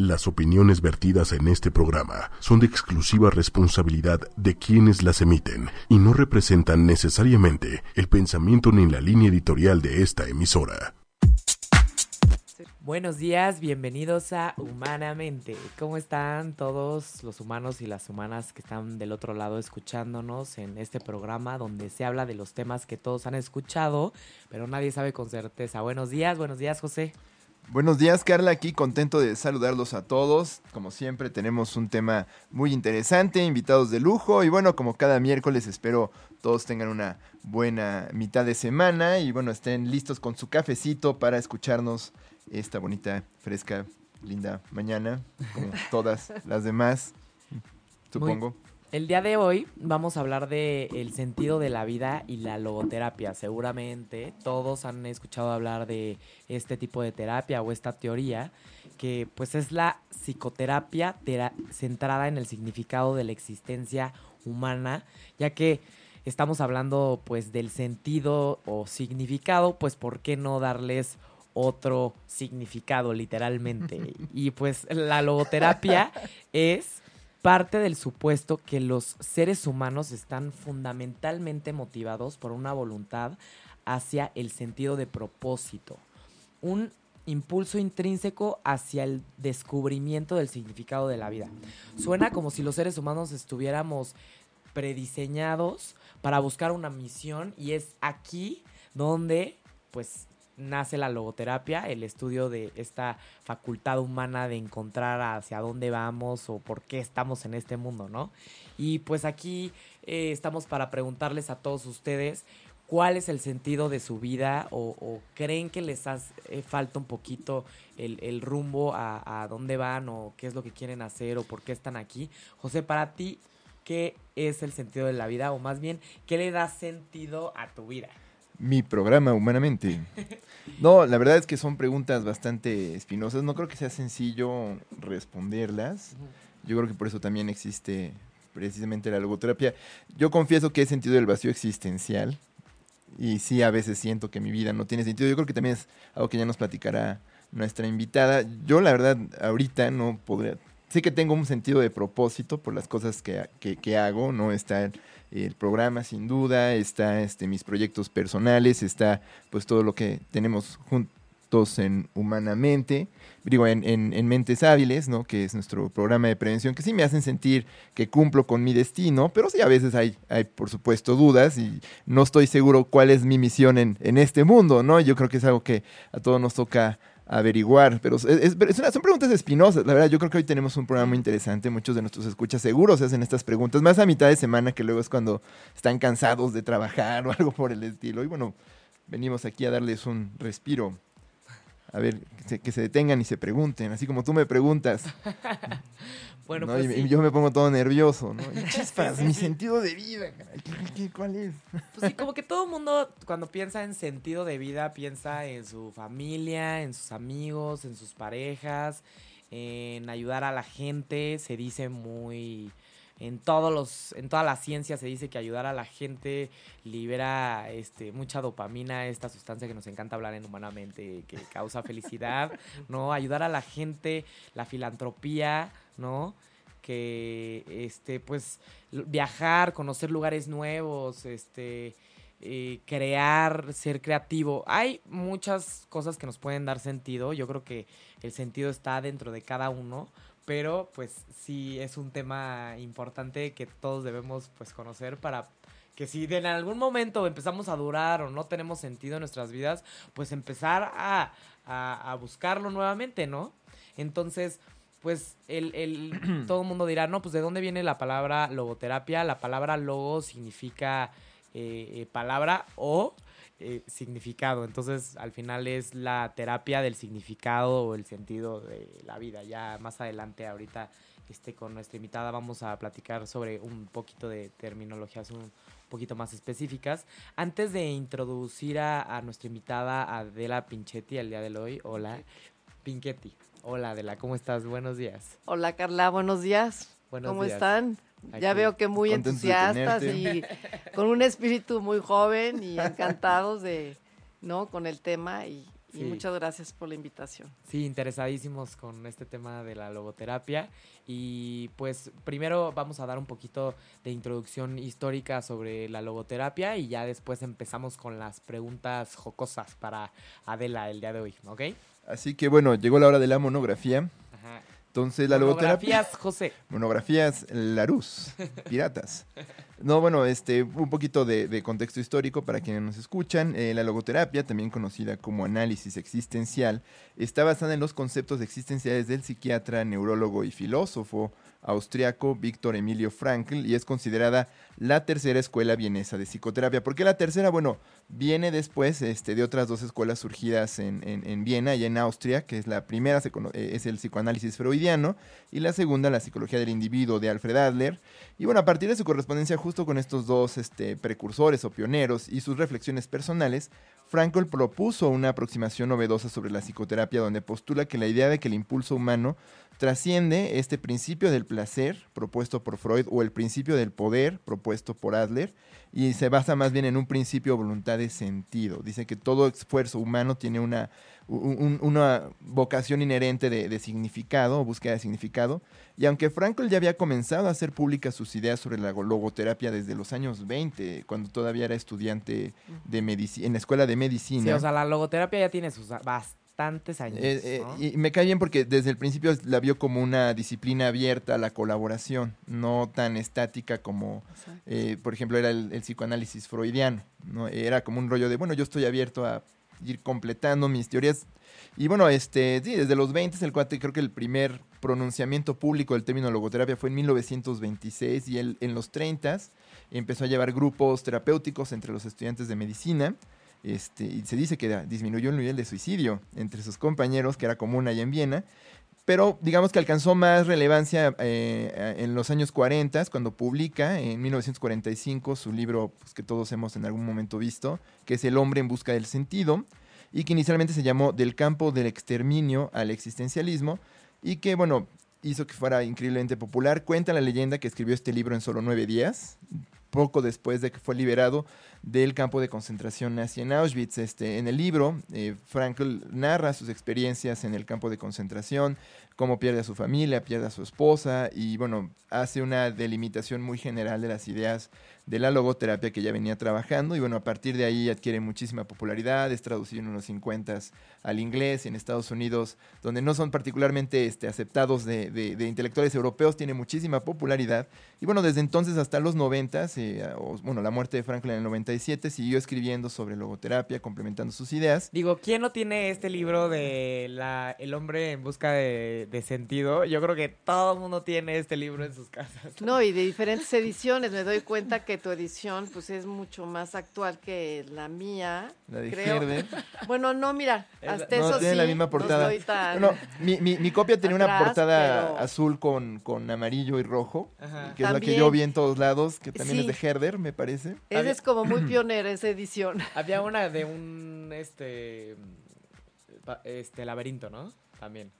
Las opiniones vertidas en este programa son de exclusiva responsabilidad de quienes las emiten y no representan necesariamente el pensamiento ni la línea editorial de esta emisora. Buenos días, bienvenidos a Humanamente. ¿Cómo están todos los humanos y las humanas que están del otro lado escuchándonos en este programa donde se habla de los temas que todos han escuchado, pero nadie sabe con certeza? Buenos días, buenos días, José. Buenos días, Carla. Aquí contento de saludarlos a todos. Como siempre, tenemos un tema muy interesante, invitados de lujo. Y bueno, como cada miércoles, espero todos tengan una buena mitad de semana y bueno, estén listos con su cafecito para escucharnos esta bonita, fresca, linda mañana, como todas las demás, supongo. El día de hoy vamos a hablar de el sentido de la vida y la logoterapia. Seguramente todos han escuchado hablar de este tipo de terapia o esta teoría que pues es la psicoterapia centrada en el significado de la existencia humana, ya que estamos hablando pues del sentido o significado, pues ¿por qué no darles otro significado literalmente? y pues la logoterapia es parte del supuesto que los seres humanos están fundamentalmente motivados por una voluntad hacia el sentido de propósito, un impulso intrínseco hacia el descubrimiento del significado de la vida. Suena como si los seres humanos estuviéramos prediseñados para buscar una misión y es aquí donde pues nace la logoterapia, el estudio de esta facultad humana de encontrar hacia dónde vamos o por qué estamos en este mundo, ¿no? Y pues aquí eh, estamos para preguntarles a todos ustedes cuál es el sentido de su vida o, creen que les hace eh, falta un poquito el, rumbo a, a, dónde van o qué es lo que quieren hacer o por qué están aquí. José, para ti, ¿qué es el sentido de la vida o más bien, qué le da sentido a tu vida? Mi programa humanamente. No, la verdad es que son preguntas bastante espinosas. No creo que sea sencillo responderlas. Yo creo que por eso también existe precisamente la logoterapia. Yo confieso que he sentido el vacío existencial y sí a veces siento que mi vida no tiene sentido. Yo creo que también es algo que ya nos platicará nuestra invitada. Yo la verdad ahorita no podría... Sé que tengo un sentido de propósito por las cosas que, que, que hago, ¿no? Está el programa sin duda, está este, mis proyectos personales, está pues todo lo que tenemos juntos en Humanamente, digo, en, en, Mentes Hábiles, ¿no? que es nuestro programa de prevención, que sí me hacen sentir que cumplo con mi destino, pero sí a veces hay, hay por supuesto, dudas y no estoy seguro cuál es mi misión en, en este mundo, ¿no? Yo creo que es algo que a todos nos toca averiguar. Pero es, son preguntas espinosas. La verdad, yo creo que hoy tenemos un programa muy interesante. Muchos de nuestros escuchas seguros se hacen estas preguntas, más a mitad de semana, que luego es cuando están cansados de trabajar o algo por el estilo. Y bueno, venimos aquí a darles un respiro. A ver, que se, detengan y se pregunten, así como tú me preguntas. bueno, pues y, yo me pongo todo nervioso, ¿no? chispas, mi sentido de vida, ¿cuál es? Pues sí, como que todo el mundo cuando piensa en sentido de vida piensa en su familia, en sus amigos, en sus parejas, en ayudar a la gente, se dice muy en todos los en toda la ciencia se dice que ayudar a la gente libera este mucha dopamina esta sustancia que nos encanta hablar en humanamente que causa felicidad no ayudar a la gente la filantropía no que este pues viajar conocer lugares nuevos este eh, crear ser creativo. Hay muchas cosas que nos pueden dar sentido. Yo creo que el sentido está dentro de cada uno pero pues sí es un tema importante que todos debemos pues conocer para que si en algún momento empezamos a durar o no tenemos sentido en nuestras vidas, pues empezar a, a, buscarlo nuevamente, ¿no? Entonces, pues el, el todo el mundo dirá, no, pues de dónde viene la palabra logoterapia. La palabra logo significa eh, eh, palabra o eh, significado. Entonces, al final es la terapia del significado o el sentido de la vida. Ya más adelante, ahorita, este, con nuestra invitada vamos a platicar sobre un poquito de terminologías un poquito más específicas. Antes de introducir a, nuestra invitada Adela Pinchetti el día de hoy, hola, Pinchetti. Hola Adela, ¿cómo estás? Buenos días. Hola Carla, buenos días. ¿Cómo están? ya veo que muy entusiastas y con un espíritu muy joven y encantados de, ¿no? Con el tema y, Y muchas gracias por la invitación. Sí, interesadísimos con este tema de la logoterapia. Y pues primero vamos a dar un poquito de introducción histórica sobre la logoterapia y ya después empezamos con las preguntas jocosas para Adela el día de hoy, ¿ok? Así que bueno, llegó la hora de la monografía. Ajá. Entonces la logoterapia. Monografías José. Monografías Larus, piratas. No, bueno, este, un poquito de, contexto histórico para quienes nos escuchan. Eh, la logoterapia, también conocida como análisis existencial, está basada en los conceptos existenciales del psiquiatra, neurólogo y filósofo austriaco Víctor Emilio Frankl y es considerada la tercera escuela vienesa de psicoterapia. ¿Por qué la tercera? Bueno, viene después este, de otras dos escuelas surgidas en, en, Viena y en Austria, que es la primera eh, es el psicoanálisis freudiano y la segunda la psicología del individuo de Alfred Adler. Y bueno, a partir de su correspondencia justo con estos dos este, precursores o pioneros y sus reflexiones personales, Frankl propuso una aproximación novedosa sobre la psicoterapia donde postula que la idea de que el impulso humano trasciende este principio del placer propuesto por Freud o el principio del poder propuesto por Adler y se basa más bien en un principio voluntad de sentido. Dice que todo esfuerzo humano tiene una, una vocación inherente de, significado o búsqueda de significado y aunque Frankl ya había comenzado a hacer públicas sus ideas sobre la logoterapia desde los años 20, cuando todavía era estudiante de en la escuela de medicina. Sí, o sea, la logoterapia ya tiene sus bastantes años. Eh, eh, y me cae bien porque desde el principio la vio como una disciplina abierta a la colaboración, no tan estática como, eh, por ejemplo, era el, psicoanálisis freudiano. ¿no? Era como un rollo de, bueno, yo estoy abierto a ir completando mis teorías. Y bueno, este, sí, desde los 20 el cuate, creo que el primer pronunciamiento público del término logoterapia fue en 1926 y él en los 30 empezó a llevar grupos terapéuticos entre los estudiantes de medicina este, y se dice que disminuyó el nivel de suicidio entre sus compañeros, que era común allá en Viena, pero digamos que alcanzó más relevancia eh, en los años 40, cuando publica en 1945 su libro pues, que todos hemos en algún momento visto, que es El hombre en busca del sentido, y que inicialmente se llamó Del campo del exterminio al existencialismo, y que, bueno, hizo que fuera increíblemente popular. Cuenta la leyenda que escribió este libro en solo nueve días, poco después de que fue liberado del campo de concentración nazi en Auschwitz. Este, en el libro, eh, Frankl narra sus experiencias en el campo de concentración, cómo pierde a su familia, pierde a su esposa y bueno, hace una delimitación muy general de las ideas de la logoterapia que ya venía trabajando y bueno, a partir de ahí adquiere muchísima popularidad, es traducido en unos 50 al inglés en Estados Unidos, donde no son particularmente este, aceptados de, intelectuales europeos, tiene muchísima popularidad y bueno, desde entonces hasta los 90, eh, bueno, la muerte de Franklin en el 97, siguió escribiendo sobre logoterapia, complementando sus ideas. Digo, ¿quién no tiene este libro de la, El hombre en busca de, de sentido? Yo creo que todo el mundo tiene este libro en sus casas. No, y de diferentes ediciones, me doy cuenta que tu edición pues es mucho más actual que la mía. La de creo. Bueno, no, mira, hasta no, eso tiene la misma portada. No, mi, mi, mi, copia tenía una portada azul con, con amarillo y rojo, que es la que yo vi en todos lados, que también es de Herder, me parece. Esa es como muy pionera esa edición. Había una de un este este laberinto, ¿no? También.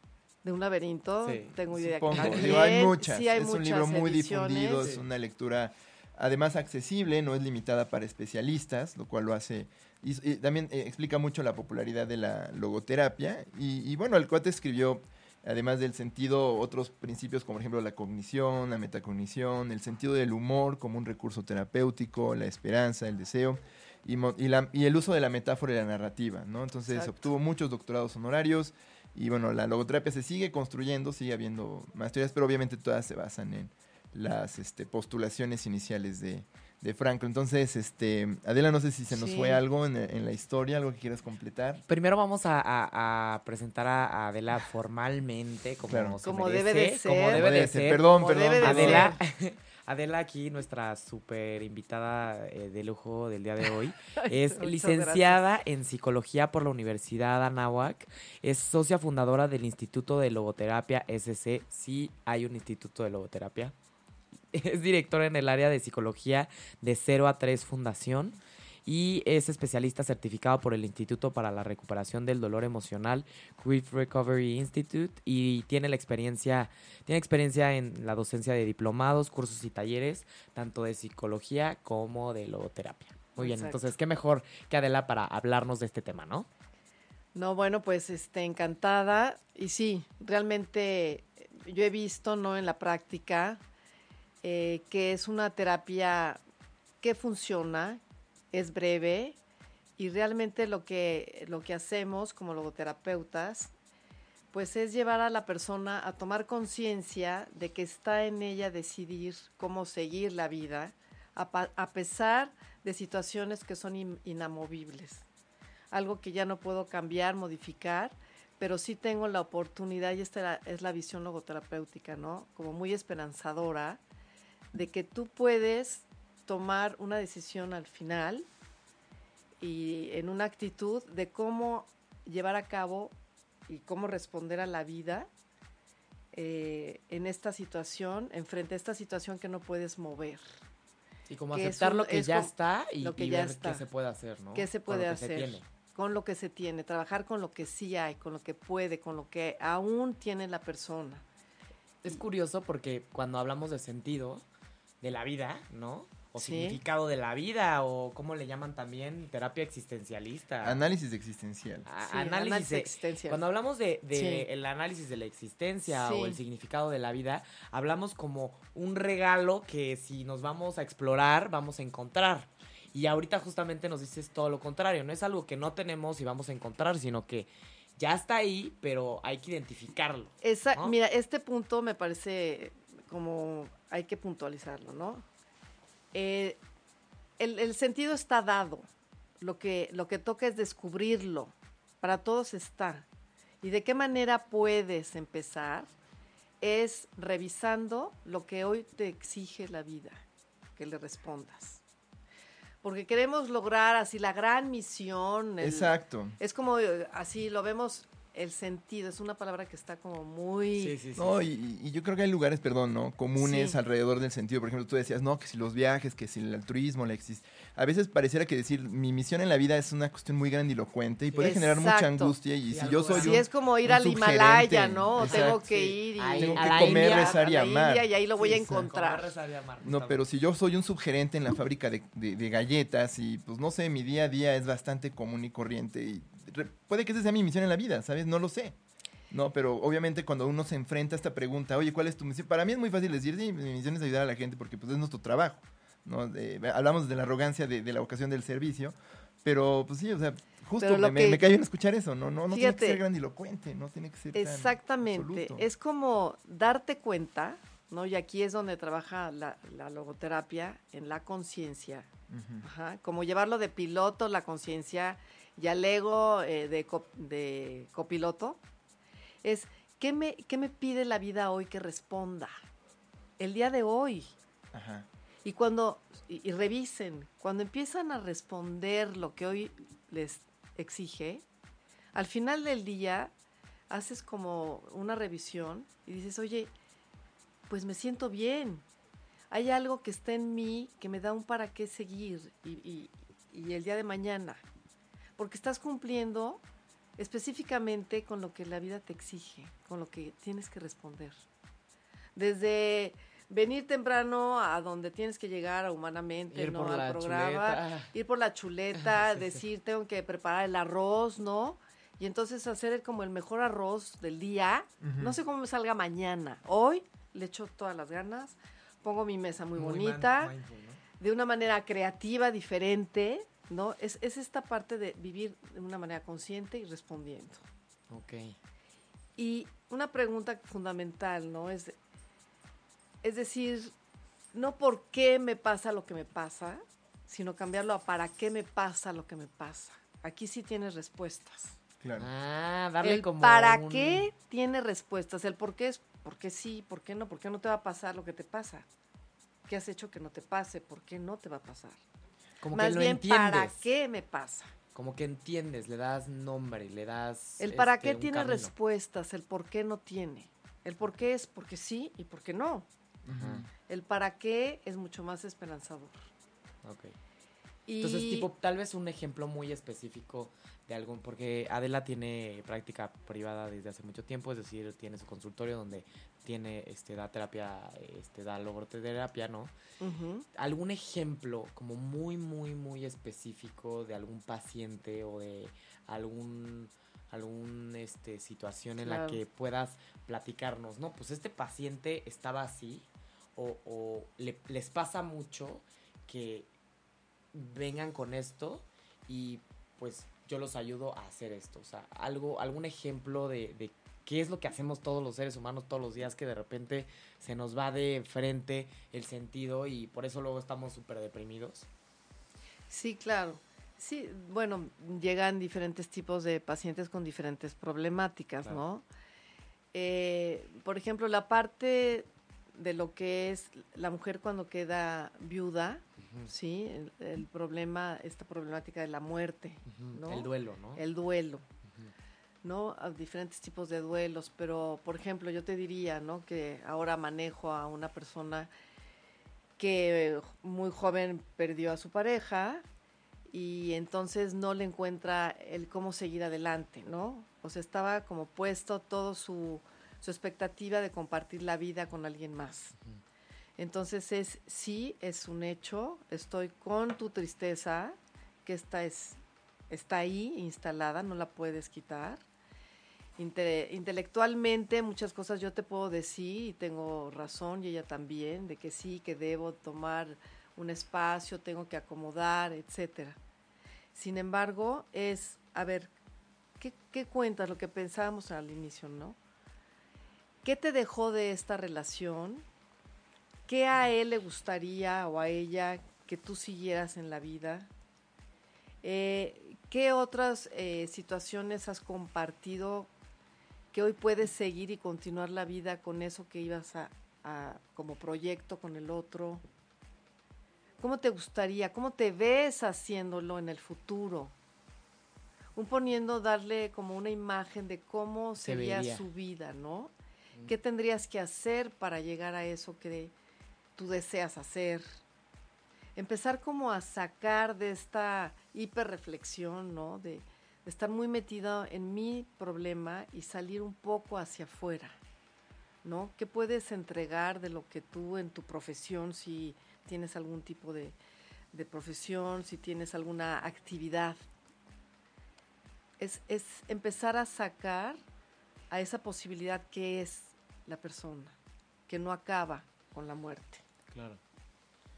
¿De un laberinto? Sí. Tengo idea. Supongo. hay muchas. es un libro muy difundido, es una lectura además accesible, no es limitada para especialistas, lo cual lo hace... Y, también eh, explica mucho la popularidad de la logoterapia. Y, bueno, el cuate escribió, además del sentido, otros principios como por ejemplo la cognición, la metacognición, el sentido del humor como un recurso terapéutico, la esperanza, el deseo. Y, y, el uso de la metáfora y la narrativa, ¿no? Entonces obtuvo muchos doctorados honorarios y bueno, la logoterapia se sigue construyendo, sigue habiendo más teorías, pero obviamente todas se basan en, las este, postulaciones iniciales de, de Franco. Entonces, este, Adela, no sé si se nos fue algo en, la historia, algo que quieras completar. Primero vamos a, presentar a Adela formalmente, como, como debe de ser. Como debe de ser. Perdón, perdón. Adela, Adela aquí, nuestra súper invitada eh, de lujo del día de hoy, es licenciada en psicología por la Universidad Anáhuac, es socia fundadora del Instituto de Logoterapia SC, sí hay un Instituto de Logoterapia, es directora en el área de psicología de 0 a 3 Fundación y es especialista certificado por el Instituto para la Recuperación del Dolor Emocional, Grief Recovery Institute, y tiene la experiencia, tiene experiencia en la docencia de diplomados, cursos y talleres, tanto de psicología como de logoterapia. Muy bien, entonces, qué mejor que Adela para hablarnos de este tema, ¿no? No, bueno, pues este, encantada. Y sí, realmente yo he visto, ¿no? En la práctica, eh, que es una terapia que funciona, es breve y realmente lo que, lo que hacemos como logoterapeutas, pues es llevar a la persona a tomar conciencia de que está en ella decidir cómo seguir la vida, a, pesar de situaciones que son inamovibles. Algo que ya no puedo cambiar, modificar, pero sí tengo la oportunidad, y esta es la visión logoterapéutica, ¿no? Como muy esperanzadora, de que tú puedes tomar una decisión al final y en una actitud de cómo llevar a cabo y cómo responder a la vida eh, en esta situación, enfrente a esta situación que no puedes mover. Y como aceptar lo que ya está y, lo que ya ver qué se puede hacer, ¿no? ¿Qué se puede hacer? con lo que se tiene, trabajar con lo que sí hay, con lo que puede, con lo que aún tiene la persona. Es curioso porque cuando hablamos de sentido de la vida, ¿no? o significado de la vida o cómo le llaman también terapia existencialista. Análisis existencial. análisis, existencial. Cuando hablamos de, el análisis de la existencia o el significado de la vida, hablamos como un regalo que si nos vamos a explorar vamos a encontrar. Y ahorita justamente nos dices todo lo contrario, no es algo que no tenemos y vamos a encontrar, sino que ya está ahí, pero hay que identificarlo. Mira, este punto me parece como hay que puntualizarlo, ¿no? Eh, el, sentido está dado. Lo que, lo que toca es descubrirlo. Para todos está. ¿Y de qué manera puedes empezar? Es revisando lo que hoy te exige la vida, que le respondas. Porque queremos lograr así la gran misión. Exacto. Es como eh, así lo vemos el sentido, es una palabra que está como muy... Sí, sí, sí, no, y, yo creo que hay lugares, perdón, ¿no? Comunes alrededor del sentido. Por ejemplo, tú decías, no, que si los viajes, que si el altruismo, la existe. A veces pareciera que decir, mi misión en la vida es una cuestión muy grandilocuente y puede generar mucha angustia. Y, si yo soy Sí, es como ir al Himalaya, ¿no? Tengo que ir y... tengo que comer, rezar y amar. y ahí lo voy a encontrar. no, pero si yo soy un subgerente en la fábrica de, de galletas y, pues, no sé, mi día a día es bastante común y corriente y puede que esa sea mi misión en la vida, ¿sabes? No lo sé. No, pero obviamente cuando uno se enfrenta a esta pregunta, oye, ¿cuál es tu misión? Para mí es muy fácil decir, sí, mi misión es ayudar a la gente porque pues es nuestro trabajo. ¿no? hablamos de la arrogancia de, la vocación del servicio, pero pues sí, o sea, justo me, me, cae bien escuchar eso, no, no, no tiene que ser grandilocuente, no tiene que ser Exactamente, es como darte cuenta, ¿no? Y aquí es donde trabaja la, logoterapia, en la conciencia, como llevarlo de piloto, la conciencia y al ego eh, de, de, copiloto es, ¿qué me, ¿qué me pide la vida hoy que responda? El día de hoy. Y cuando, y, revisen, cuando empiezan a responder lo que hoy les exige, al final del día haces como una revisión y dices, oye, pues me siento bien. Hay algo que está en mí que me da un para qué seguir y, y el día de mañana porque estás cumpliendo específicamente con lo que la vida te exige, con lo que tienes que responder. Desde venir temprano a donde tienes que llegar humanamente, ¿no? Al programa, ir por la chuleta, decir tengo que preparar el arroz, ¿no? Y entonces hacer como el mejor arroz del día. No sé cómo me salga mañana. Hoy le echo todas las ganas, pongo mi mesa muy, bonita, de una manera creativa, diferente, ¿no? Es, esta parte de vivir de una manera consciente y respondiendo. Ok. Y una pregunta fundamental, ¿no? Es, es decir, no por qué me pasa lo que me pasa, sino cambiarlo a para qué me pasa lo que me pasa. Aquí sí tienes respuestas. Claro. Ah, darle el como para qué tiene respuestas. El por qué es por qué sí, por qué no, por qué no te va a pasar lo que te pasa. ¿Qué has hecho que no te pase? ¿Por qué no te va a pasar? Como Más que lo bien, entiendes. ¿para qué me pasa? Como que entiendes, le das nombre, le das. El para este, qué tiene respuestas, el por qué no tiene. El por qué es porque sí y porque no. El para qué es mucho más esperanzador. Entonces, tipo, tal vez un ejemplo muy específico de algún, porque Adela tiene práctica privada desde hace mucho tiempo, es decir, tiene su consultorio donde tiene, este, da terapia, este, da logoterapia, ¿no? ¿Algún ejemplo como muy, muy, muy específico de algún paciente o de algún algún este situación en la que puedas platicarnos, ¿no? Pues este paciente estaba así o, o les pasa mucho que vengan con esto y pues yo los ayudo a hacer esto. O sea, algo, algún ejemplo de, de qué es lo que hacemos todos los seres humanos todos los días que de repente se nos va de frente el sentido y por eso luego estamos súper deprimidos. Sí, claro. Sí, bueno, llegan diferentes tipos de pacientes con diferentes problemáticas, ¿no? Eh, por ejemplo, la parte de lo que es la mujer cuando queda viuda, ¿sí? El, problema, esta problemática de la muerte, ¿no? El duelo, ¿no? El duelo, ¿no? diferentes tipos de duelos, pero, por ejemplo, yo te diría, ¿no? Que ahora manejo a una persona que muy joven perdió a su pareja y entonces no le encuentra el cómo seguir adelante, ¿no? O sea, estaba como puesto todo su, su expectativa de compartir la vida con alguien más. Entonces es, sí, es un hecho, estoy con tu tristeza, que esta es, está ahí instalada, no la puedes quitar. Intelectualmente muchas cosas yo te puedo decir y tengo razón y ella también, de que sí, que debo tomar un espacio, tengo que acomodar, etcétera. Sin embargo, es, a ver, ¿qué, ¿qué, cuentas? Lo que pensábamos al inicio, ¿no? ¿Qué te dejó de esta relación? ¿Qué a él le gustaría o a ella que tú siguieras en la vida? Eh, ¿Qué otras eh, situaciones has compartido que hoy puedes seguir y continuar la vida con eso que ibas a, como proyecto con el otro? ¿Cómo te gustaría? ¿Cómo te ves haciéndolo en el futuro? Un poniendo, darle como una imagen de cómo sería su vida, ¿no? ¿Qué tendrías que hacer para llegar a eso que tú deseas hacer. Empezar como a sacar de esta hiperreflexión, ¿no? De, estar muy metido en mi problema y salir un poco hacia afuera, ¿no? ¿Qué puedes entregar de lo que tú en tu profesión, si tienes algún tipo de, de profesión, si tienes alguna actividad? Es, es empezar a sacar a esa posibilidad que es la persona, que no acaba con la muerte. Claro.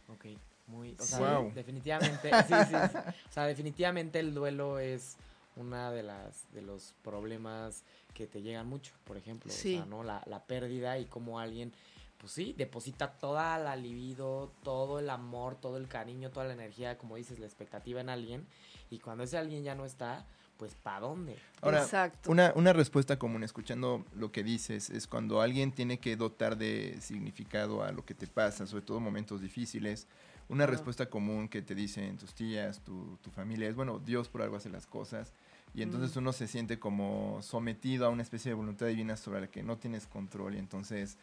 Ok, muy... O sea, definitivamente... sí, sí, O sea, definitivamente el duelo es una de las de los problemas que te llegan mucho, por ejemplo, o sea, ¿no? La, la pérdida y cómo alguien, pues sí, deposita toda la libido, todo el amor, todo el cariño, toda la energía, como dices, la expectativa en alguien, y cuando ese alguien ya no está, pues ¿para dónde? Ahora, Una, una respuesta común, escuchando lo que dices, es cuando alguien tiene que dotar de significado a lo que te pasa, sobre todo momentos difíciles. Una respuesta común que te dicen tus tías, tu, tu, familia, es, bueno, Dios por algo hace las cosas. Y entonces mm. uno se siente como sometido a una especie de voluntad divina sobre la que no tienes control. Y entonces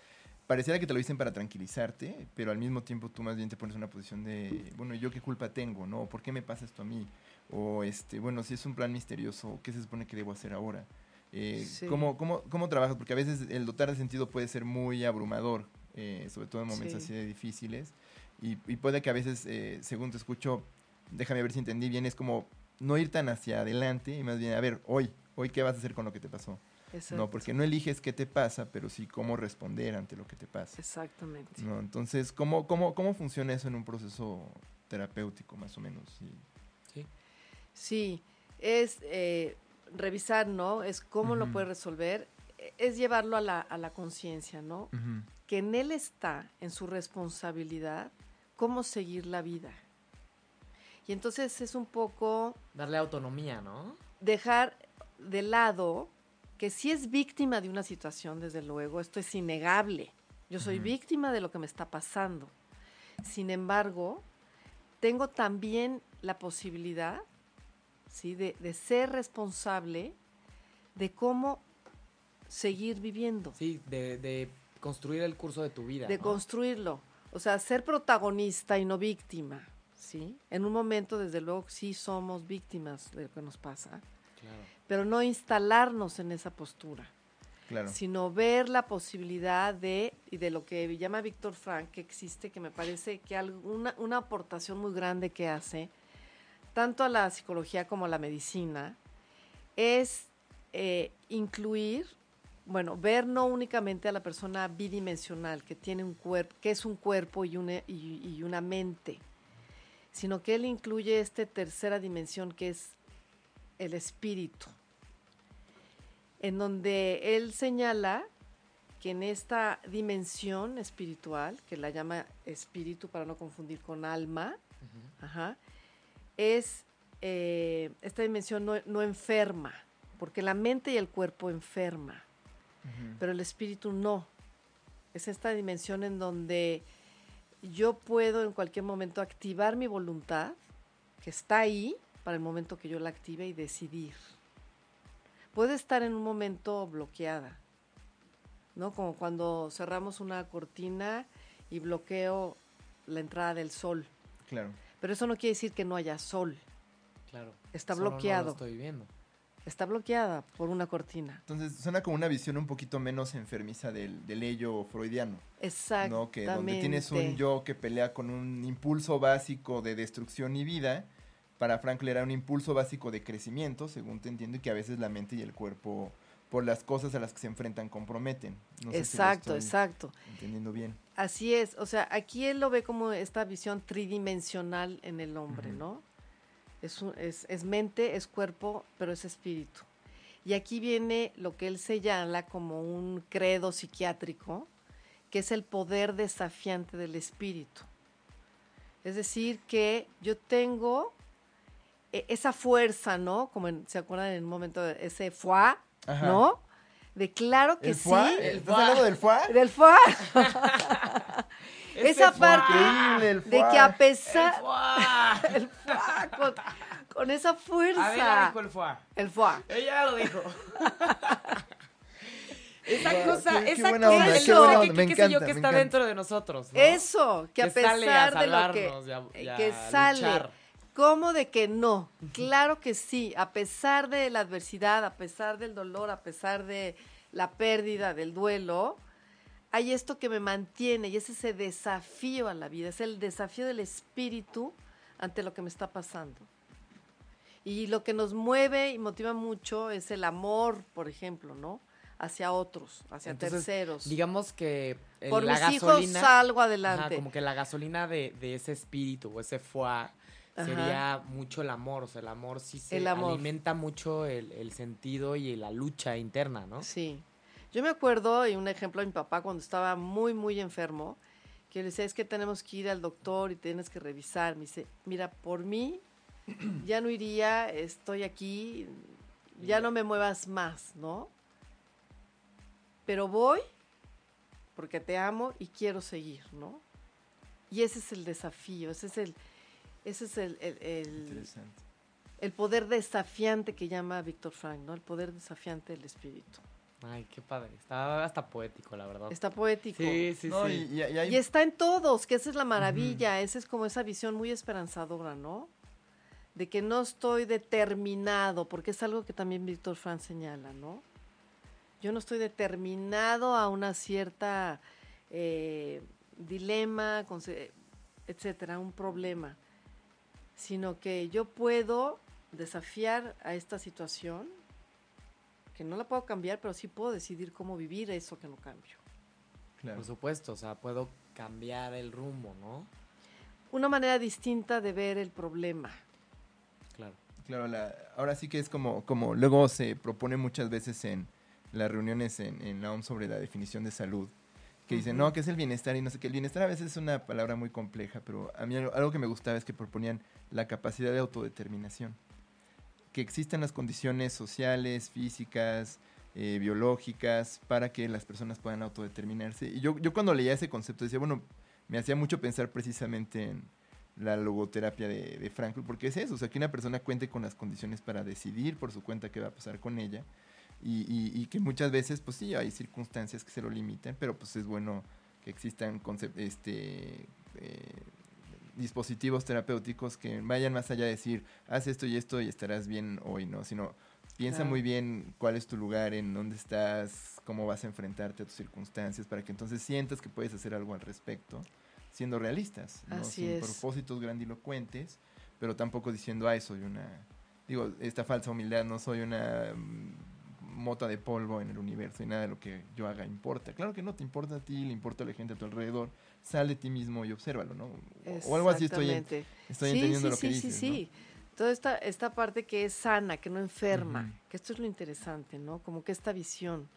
pareciera que te lo dicen para tranquilizarte, pero al mismo tiempo tú más bien te pones en una posición de, bueno, ¿yo qué culpa tengo? ¿No? ¿Por qué me pasa esto a mí? O, este, bueno, si es un plan misterioso, ¿qué se supone que debo hacer ahora? Eh, ¿cómo, cómo, cómo, trabajas? Porque a veces el dotar de sentido puede ser muy abrumador, eh, sobre todo en momentos así de difíciles. Y, puede que a veces, eh, según te escucho, déjame ver si entendí bien, es como no ir tan hacia adelante y más bien, a ver, hoy, hoy qué vas a hacer con lo que te pasó. No, porque no eliges qué te pasa, pero sí cómo responder ante lo que te pasa. Exactamente. No, entonces, ¿cómo, cómo, cómo funciona eso en un proceso terapéutico, más o menos? Sí. Sí, es eh, revisar, ¿no? Es cómo lo puede resolver, es llevarlo a la, a la conciencia, ¿no? Que en él está, en su responsabilidad, cómo seguir la vida. Y entonces es un poco... Darle autonomía, ¿no? Dejar de lado que si es víctima de una situación, desde luego, esto es innegable. Yo soy víctima de lo que me está pasando. Sin embargo, tengo también la posibilidad ¿sí? de, ser responsable de cómo seguir viviendo. Sí, de, construir el curso de tu vida. De construirlo. O sea, ser protagonista y no víctima. ¿sí? En un momento, desde luego, sí somos víctimas de lo que nos pasa. Pero no instalarnos en esa postura. Sino ver la posibilidad de, y de lo que llama Víctor Frank, que existe, que me parece que alguna, una aportación muy grande que hace, tanto a la psicología como a la medicina, es eh, incluir, bueno, ver no únicamente a la persona bidimensional, que tiene un cuerpo, que es un cuerpo y una, y una mente, sino que él incluye esta tercera dimensión que es el espíritu, en donde él señala que en esta dimensión espiritual, que la llama espíritu para no confundir con alma, es eh, esta dimensión no, enferma, porque la mente y el cuerpo enferma, pero el espíritu no. Es esta dimensión en donde yo puedo en cualquier momento activar mi voluntad, que está ahí para el momento que yo la active y decidir. Puede estar en un momento bloqueada, ¿no? Como cuando cerramos una cortina y bloqueo la entrada del sol. Claro. Pero eso no quiere decir que no haya sol. Claro. Está bloqueado. estoy viendo. Está bloqueada por una cortina. Entonces suena como una visión un poquito menos enfermiza del, del ello freudiano. Exacto. ¿no? Que donde tienes un yo que pelea con un impulso básico de destrucción y vida. Para Frankl era un impulso básico de crecimiento, según te entiendo, y que a veces la mente y el cuerpo por las cosas a las que se enfrentan comprometen. exacto, exacto. Entendiendo bien. Así es, o sea, aquí él lo ve como esta visión tridimensional en el hombre, ¿no? Es, es, es, mente, es cuerpo, pero es espíritu. Y aquí viene lo que él señala como un credo psiquiátrico, que es el poder desafiante del espíritu. Es decir, que yo tengo e, esa fuerza, ¿no? Como se acuerdan en un momento, ese foie, ¿no? De claro que sí. ¿Estás hablando del foie? Del foie. Esa parte de que a pesar. El foie. con, con, esa fuerza. A ver, ya dijo el foie. El foie. Ella lo dijo. Esa cosa, qué, esa qué cosa, qué que, qué, sé yo que está dentro de nosotros. ¿no? Eso, que, que a pesar a de lo que, y a, y a que sale, luchar. ¿Cómo de que no? Claro que sí, a pesar de la adversidad, a pesar del dolor, a pesar de la pérdida, del duelo, hay esto que me mantiene y es ese desafío a la vida, es el desafío del espíritu ante lo que me está pasando. Y lo que nos mueve y motiva mucho es el amor, por ejemplo, ¿no? Hacia otros, hacia terceros. Digamos que el, por la mis gasolina, hijos salgo adelante. Ajá, como que la gasolina de, de ese espíritu o ese foie sería mucho el amor, o sea, el amor sí se alimenta mucho el, el, sentido y la lucha interna, ¿no? Sí. Yo me acuerdo, y un ejemplo de mi papá cuando estaba muy, muy enfermo, que le decía, es que tenemos que ir al doctor y tienes que revisar. Me dice, mira, por mí ya no iría, estoy aquí, ya no me muevas más, ¿no? Pero voy porque te amo y quiero seguir, ¿no? Y ese es el desafío, ese es el, ese es el, el, el, poder desafiante que llama Víctor Frank, ¿no? El poder desafiante del espíritu. Ay, qué padre. Está hasta poético, la verdad. Está poético. Sí, sí, sí. Y, y, está en todos, que esa es la maravilla. Esa es como esa visión muy esperanzadora, ¿no? De que no estoy determinado, porque es algo que también Víctor Frank señala, ¿no? Yo no estoy determinado a una cierta eh, dilema, etcétera, un problema sino que yo puedo desafiar a esta situación, que no la puedo cambiar, pero sí puedo decidir cómo vivir eso que no cambio. Por supuesto, o sea, puedo cambiar el rumbo, ¿no? Una manera distinta de ver el problema. Claro. Claro, ahora sí que es como, como luego se propone muchas veces en las reuniones en, en la OMS sobre la definición de salud, que dicen, no, que es el bienestar y no sé qué. El bienestar a veces es una palabra muy compleja, pero a mí algo, que me gustaba es que proponían la capacidad de autodeterminación. Que existan las condiciones sociales, físicas, eh, biológicas, para que las personas puedan autodeterminarse. Y yo, yo cuando leía ese concepto decía, bueno, me hacía mucho pensar precisamente en la logoterapia de, de Frankl, porque es eso, o sea, que una persona cuente con las condiciones para decidir por su cuenta qué va a pasar con ella y, y, que muchas veces, pues sí, hay circunstancias que se lo limitan, pero pues es bueno que existan este, eh, dispositivos terapéuticos que vayan más allá de decir, haz esto y esto y estarás bien hoy, ¿no? Sino piensa muy bien cuál es tu lugar, en dónde estás, cómo vas a enfrentarte a tus circunstancias, para que entonces sientas que puedes hacer algo al respecto, siendo realistas, ¿no? Sin propósitos grandilocuentes, pero tampoco diciendo, ah, soy una, digo, esta falsa humildad, no soy una mota de polvo en el universo y nada de lo que yo haga importa. Claro que no te importa a ti, le importa a la gente a tu alrededor. Sal de ti mismo y obsérvalo, ¿no? O algo así estoy, estoy entendiendo lo que dices. Sí, sí, sí. Toda esta, esta parte que es sana, que no enferma, que esto es lo interesante, ¿no? Como que esta visión.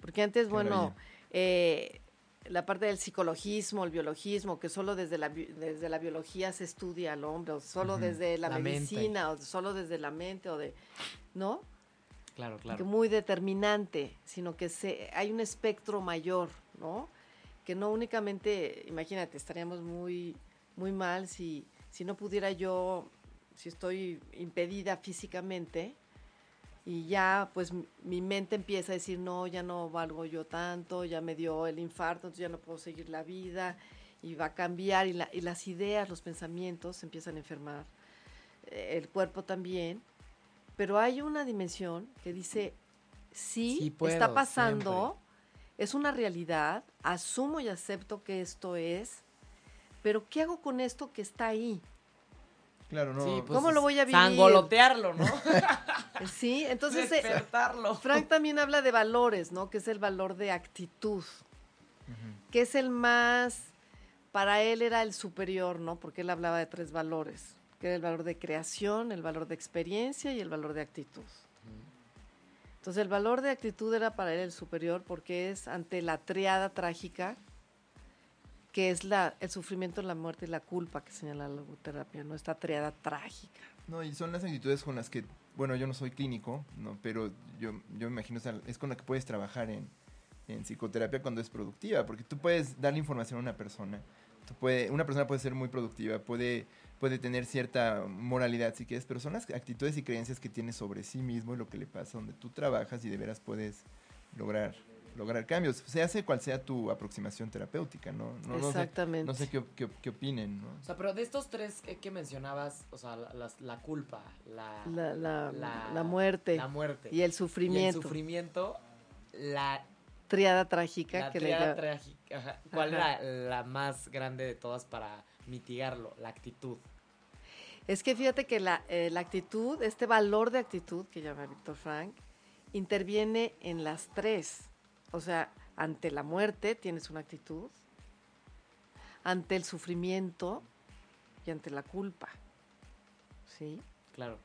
Porque antes, bueno, eh, la parte del psicologismo, el biologismo, que solo desde la, desde la biología se estudia al hombre, o solo desde la, medicina, o solo desde la mente, o de, ¿no? Claro, claro. muy determinante, sino que se, hay un espectro mayor, ¿no? Que no únicamente, imagínate, estaríamos muy, muy mal si, si no pudiera yo, si estoy impedida físicamente, y ya pues mi mente empieza a decir, no, ya no valgo yo tanto, ya me dio el infarto, entonces ya no puedo seguir la vida y va a cambiar y, y las ideas, los pensamientos se empiezan a enfermar, eh, el cuerpo también, pero hay una dimensión que dice, sí, está pasando, es una realidad, asumo y acepto que esto es, pero ¿qué hago con esto que está ahí? Claro, no. Pues, ¿Cómo lo voy a vivir? Sangolotearlo, ¿no? sí, entonces eh, Frank también habla de valores, ¿no? Que es el valor de actitud, que es el más, para él era el superior, ¿no? Porque él hablaba de tres valores, que era el valor de creación, el valor de experiencia y el valor de actitud. Entonces el valor de actitud era para él el superior porque es ante la triada trágica que es la, el sufrimiento, la muerte y la culpa que señala la logoterapia, ¿no? Esta triada trágica. No, y son las actitudes con las que, bueno, yo no soy clínico, ¿no? Pero yo, yo me imagino, es con la que puedes trabajar en, en psicoterapia cuando es productiva, porque tú puedes darle información a una persona. Tú puede, una persona puede ser muy productiva, puede, puede tener cierta moralidad si quieres, pero son las actitudes y creencias que tiene sobre sí mismo y lo que le pasa, donde tú trabajas y de veras puedes lograr lograr cambios, se hace cual sea tu aproximación terapéutica, ¿no? no Exactamente. No sé, qué, qué, opinen, ¿no? O sea, pero de estos tres que, mencionabas, o sea, la, la culpa, la la, la, muerte, la muerte y el sufrimiento. el sufrimiento, la triada trágica. La triada trágica. ¿Cuál era la más grande de todas para mitigarlo? La actitud. Es que fíjate que la, eh, la actitud, este valor de actitud que llama Víctor Frank, interviene en las tres. O sea, ante la muerte tienes una actitud, ante el sufrimiento y ante la culpa. ¿Sí? Claro.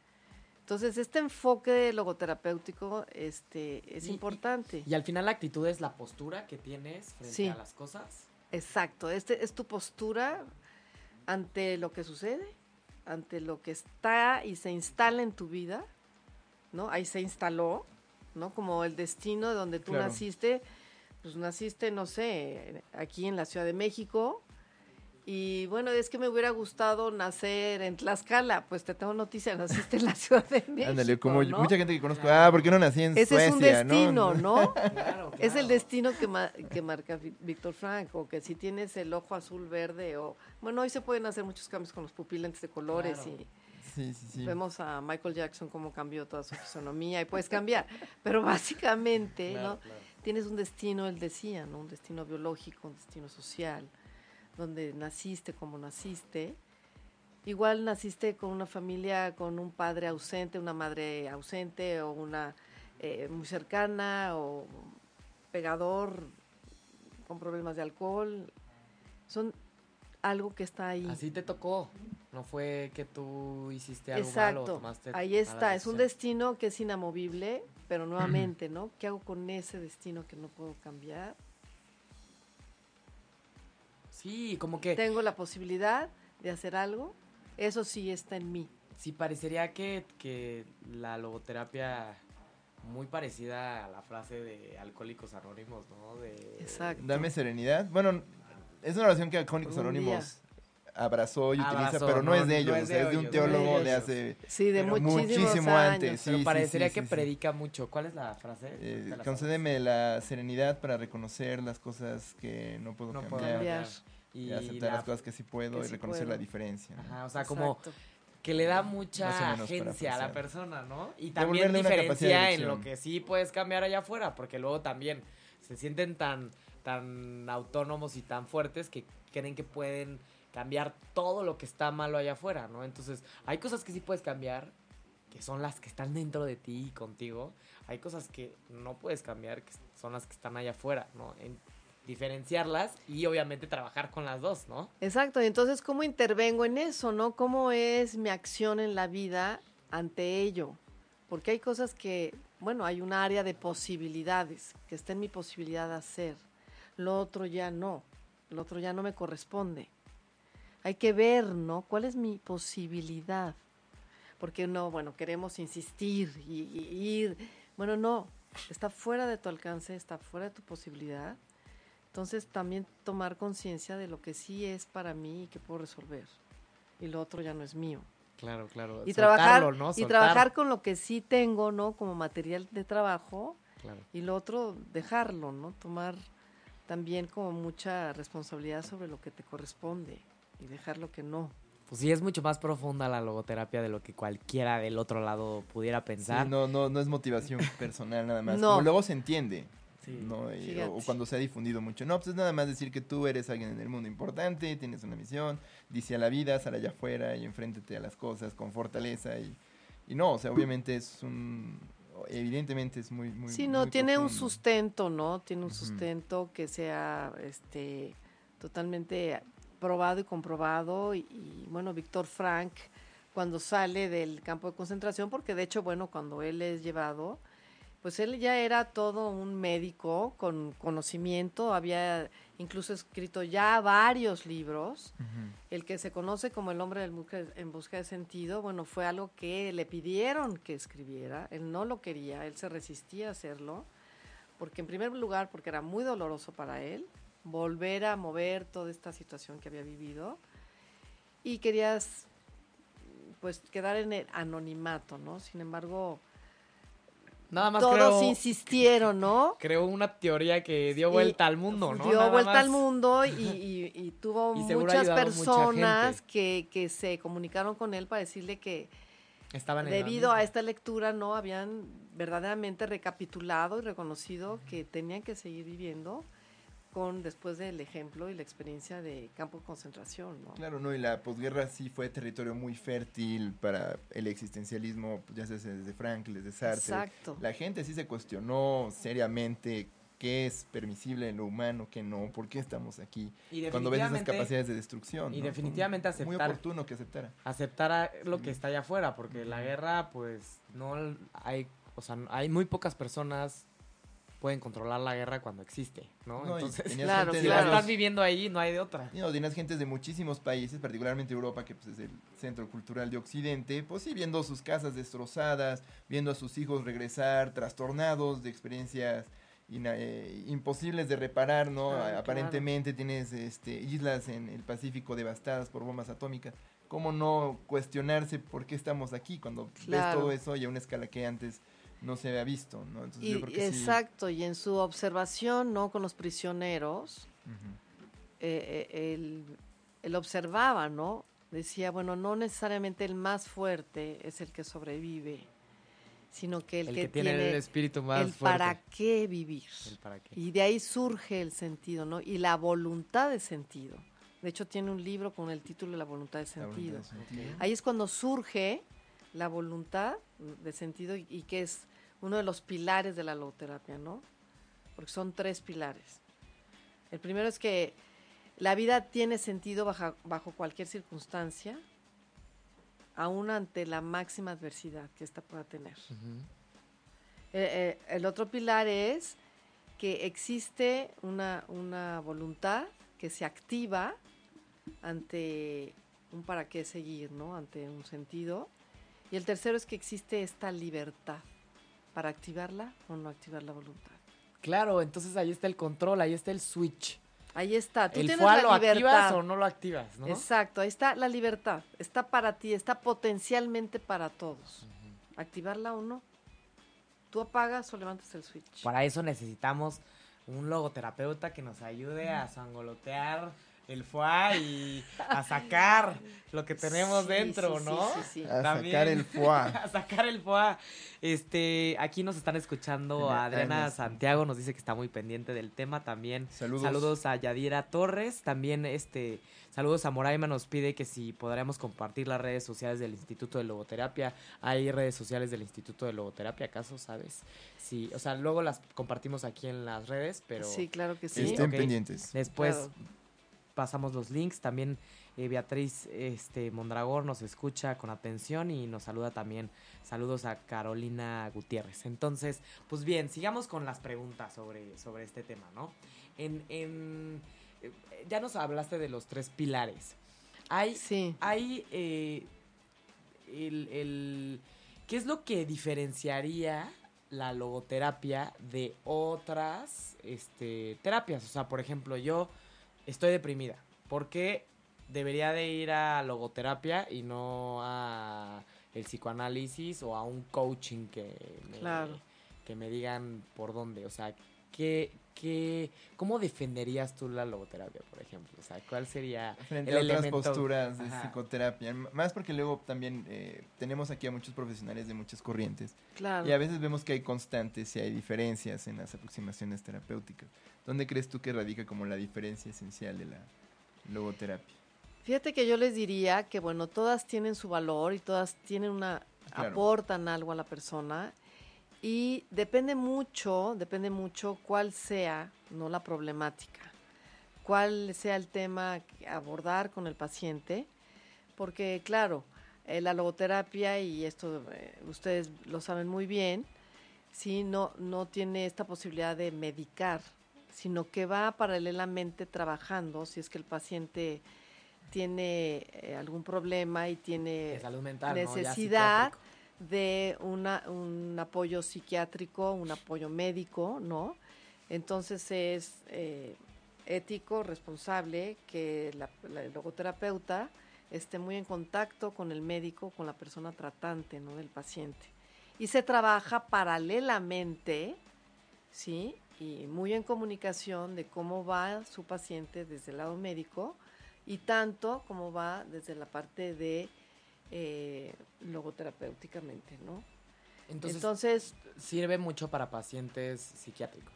Entonces, este enfoque logoterapéutico este, es importante. Y, al final la actitud es la postura que tienes frente a las cosas. Exacto, este es tu postura ante lo que sucede, ante lo que está y se instala en tu vida, ¿no? Ahí se instaló, ¿no? Como el destino de donde tú naciste, pues naciste, no sé, aquí en la Ciudad de México. Y bueno, es que me hubiera gustado nacer en Tlaxcala. Pues te tengo noticia, naciste en la Ciudad de México. Ándale, como mucha gente que conozco, ah, ¿por qué no nací en Ese Suecia? Ese es un destino, ¿no? Claro, Es el destino que, que marca Víctor Frank, o que si tienes el ojo azul, verde, o... Bueno, hoy se pueden hacer muchos cambios con los pupilentes de colores y Vemos a Michael Jackson cómo cambió toda su fisonomía y puedes cambiar. Pero básicamente, ¿no? Tienes un destino, él decía, ¿no? Un destino biológico, un destino social, donde naciste como naciste. Igual naciste con una familia, con un padre ausente, una madre ausente o una eh, muy cercana o pegador con problemas de alcohol. Son algo que está ahí. Así te tocó. No fue que tú hiciste algo Exacto. malo, tomaste Ahí está, es un destino que es inamovible, pero nuevamente, ¿no? ¿Qué hago con ese destino que no puedo cambiar? Sí, como que tengo la posibilidad de hacer algo. Eso sí está en mí. Sí, parecería que, que la logoterapia muy parecida a la frase de Alcohólicos Anónimos, ¿no? De, Exacto. Dame serenidad. Bueno, es una oración que Alcohólicos Anónimos abrazó y utiliza, pero no, es de ellos, es de, un teólogo de, hace sí, de muchísimo antes. pero parecería que predica mucho. ¿Cuál es la frase? Eh, concédeme la serenidad para reconocer las cosas que no puedo cambiar, Y, aceptar las cosas que sí puedo y reconocer la diferencia. Ajá, o sea, como que le da mucha agencia a la persona, ¿no? Y también diferencia en lo que sí puedes cambiar allá afuera, porque luego también se sienten tan tan autónomos y tan fuertes que creen que pueden cambiar todo lo que está malo allá afuera, ¿no? Entonces, hay cosas que sí puedes cambiar, que son las que están dentro de ti y contigo, hay cosas que no puedes cambiar, que son las que están allá afuera, ¿no? En diferenciarlas y obviamente trabajar con las dos, ¿no? Exacto, entonces, ¿cómo intervengo en eso, no? ¿Cómo es mi acción en la vida ante ello? Porque hay cosas que, bueno, hay un área de posibilidades, que está en mi posibilidad de hacer. Lo otro ya no, lo otro ya no me corresponde. Hay que ver, ¿no? ¿Cuál es mi posibilidad? Porque no, bueno, queremos insistir y, ir. Bueno, no, está fuera de tu alcance, está fuera de tu posibilidad. Entonces también tomar conciencia de lo que sí es para mí y que puedo resolver. Y lo otro ya no es mío. Claro, claro. Y trabajar, y trabajar con lo que sí tengo, ¿no? Como material de trabajo. Y lo otro, dejarlo, ¿no? Tomar también como mucha responsabilidad sobre lo que te corresponde y dejar lo que no. Pues sí, es mucho más profunda la logoterapia de lo que cualquiera del otro lado pudiera pensar. no, no, no es motivación personal nada más. No. Como luego se entiende. ¿no? o, cuando se ha difundido mucho. No, pues es nada más decir que tú eres alguien en el mundo importante, tienes una misión, dice a la vida, sal allá afuera y enfréntete a las cosas con fortaleza. Y, y no, o sea, obviamente es un, evidentemente es muy, muy Sí, no, tiene un sustento, ¿no? Tiene un sustento que sea este totalmente probado y comprobado. Y, bueno, Víctor Frank, cuando sale del campo de concentración, porque de hecho, bueno, cuando él es llevado, pues él ya era todo un médico con conocimiento, había incluso escrito ya varios libros. El que se conoce como el hombre en busca de sentido, bueno, fue algo que le pidieron que escribiera, él no lo quería, él se resistía a hacerlo, porque en primer lugar, porque era muy doloroso para él volver a mover toda esta situación que había vivido y querías pues quedar en el anonimato, ¿no? Sin embargo, Nada más Todos insistieron, ¿no? Creó una teoría que dio vuelta al mundo, ¿no? Dio vuelta al mundo y, tuvo muchas personas que, que, se comunicaron con él para decirle que Estaban debido a esta lectura no habían verdaderamente recapitulado y reconocido que tenían que seguir viviendo con después del ejemplo y la experiencia de campo de concentración, ¿no? Claro, no, y la posguerra sí fue territorio muy fértil para el existencialismo, ya sea desde Frankl, desde Sartre. Exacto. La gente sí se cuestionó seriamente qué es permisible en lo humano, qué no, por qué estamos aquí, cuando ves esas capacidades de destrucción. Y definitivamente aceptar. Muy oportuno que aceptara. Aceptar lo que está allá afuera, porque la guerra, pues, no hay, o sea, hay muy pocas personas pueden controlar la guerra cuando existe, ¿no? Entonces, claro, si la estás viviendo ahí, no hay de otra. No, tienes gente de muchísimos países, particularmente Europa, que pues, es el centro cultural de Occidente, pues sí, viendo sus casas destrozadas, viendo a sus hijos regresar trastornados de experiencias eh, imposibles de reparar, ¿no? Aparentemente tienes este, islas en el Pacífico devastadas por bombas atómicas. ¿Cómo no cuestionarse por qué estamos aquí cuando ves todo eso y a una escala que antes no se había visto, ¿no? exacto, y en su observación, ¿no? Con los prisioneros, eh, eh, él, observaba, ¿no? Decía, bueno, no necesariamente el más fuerte es el que sobrevive, sino que el, que, tiene, el espíritu más el para qué vivir. Y de ahí surge el sentido, ¿no? Y la voluntad de sentido. De hecho, tiene un libro con el título La voluntad de sentido. Ahí es cuando surge la voluntad de sentido y, que es uno de los pilares de la logoterapia, ¿no? Porque son tres pilares. El primero es que la vida tiene sentido bajo, cualquier circunstancia, aún ante la máxima adversidad que ésta pueda tener. Eh, eh, el otro pilar es que existe una, una voluntad que se activa ante un para qué seguir, ¿no? Ante un sentido y el tercero es que existe esta libertad para activarla o no activar la voluntad. Claro, entonces ahí está el control, ahí está el switch. Ahí está. Tú el tienes la lo activas o no lo activas, ¿no? Exacto, ahí está la libertad. Está para ti, está potencialmente para todos. Activarla o no. Tú apagas o levantas el switch. Para eso necesitamos un logoterapeuta que nos ayude a sangolotear el foie y a sacar lo que tenemos Sí, dentro, sí, ¿no? sí, sí, sí. A También. sacar el foie. a sacar el foie. Este, aquí nos están escuchando a Adriana. Santiago, nos dice que está muy pendiente del tema también. Saludos. Saludos a Yadira Torres, también este, saludos a Moraima, nos pide que si podríamos compartir las redes sociales del Instituto de Logoterapia. Hay redes sociales del Instituto de Logoterapia, ¿acaso sabes? Sí, o sea, luego las compartimos aquí en las redes, pero Sí, claro que sí. Estén pendientes. después Claro. Pasamos los links. También eh, Beatriz este, Mondragón nos escucha con atención y nos saluda también. Saludos a Carolina Gutiérrez. Entonces, pues bien, sigamos con las preguntas sobre, sobre este tema, ¿no? En, en, eh, ya nos hablaste de los tres pilares. Hay, Sí. hay eh, el, el- ¿qué es lo que diferenciaría la logoterapia de otras este, terapias? O sea, por ejemplo, yo estoy deprimida. ¿Por qué debería de ir a logoterapia y no a el psicoanálisis o a un coaching que me, Claro. que me digan por dónde? O sea, ¿qué, qué, ¿cómo defenderías tú la logoterapia, por ejemplo? O sea, ¿cuál sería Frente el a otras elemento- posturas de Ajá. psicoterapia. Más porque luego también eh, tenemos aquí a muchos profesionales de muchas corrientes. Claro. Y a veces vemos que hay constantes y hay diferencias en las aproximaciones terapéuticas. ¿Dónde crees tú que radica como la diferencia esencial de la logoterapia? Fíjate que yo les diría que, bueno, todas tienen su valor y todas tienen una, Claro. aportan algo a la persona y depende mucho, depende mucho cuál sea, no la problemática, cuál sea el tema que abordar con el paciente, porque claro, eh, la logoterapia y esto eh, ustedes lo saben muy bien, sí, no, no tiene esta posibilidad de medicar, sino que va paralelamente trabajando si es que el paciente tiene eh, algún problema y tiene de salud mental, ¿no? Ya necesidad. De una, un apoyo psiquiátrico, un apoyo médico, ¿no? Entonces es eh, ético, responsable que la, la logoterapeuta esté muy en contacto con el médico, con la persona tratante, ¿no? Del paciente. Y se trabaja paralelamente, ¿sí? Y muy en comunicación de cómo va su paciente desde el lado médico y tanto como va desde la parte de eh, logoterapéuticamente, ¿no? Entonces, Entonces, sirve mucho para pacientes psiquiátricos.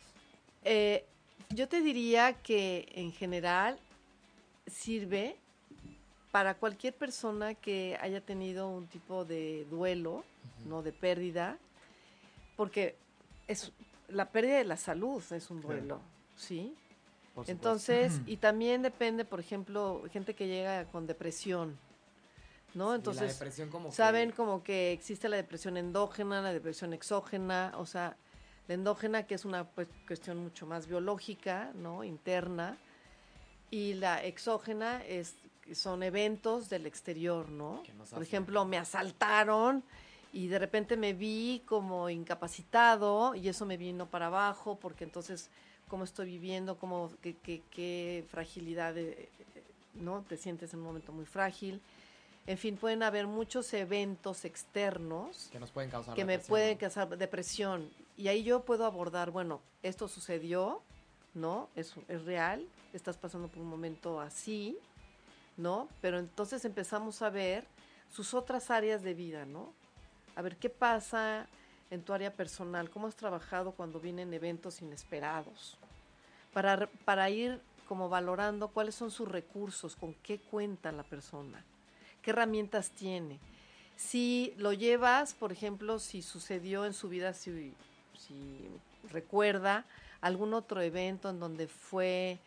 eh, yo te diría que en general sirve para cualquier persona que haya tenido un tipo de duelo, ¿no? De pérdida, porque es la pérdida de la salud es un Claro. duelo, ¿sí? Entonces, y también depende, por ejemplo, gente que llega con depresión, ¿no? La Entonces, depresión como que- saben como que existe la depresión endógena, la depresión exógena, o sea, la endógena que es una pues, cuestión mucho más biológica, ¿no? Interna, y la exógena es son eventos del exterior, ¿no? Por ejemplo, me asaltaron y de repente me vi como incapacitado y eso me vino para abajo porque entonces cómo estoy viviendo, cómo qué, qué- qué fragilidad, eh, eh, ¿no? Te sientes en un momento muy frágil. En fin, pueden haber muchos eventos externos que nos pueden causar que me pueden causar depresión. Y ahí yo puedo abordar, bueno, esto sucedió, ¿no? Es, es real, estás pasando por un momento así, ¿no? Pero entonces empezamos a ver sus otras áreas de vida, ¿no? A ver qué pasa en tu área personal, cómo has trabajado cuando vienen eventos inesperados, para, para ir como valorando cuáles son sus recursos, con qué cuenta la persona, qué herramientas tiene. Si lo llevas, por ejemplo, si sucedió en su vida, si, si recuerda algún otro evento en donde fue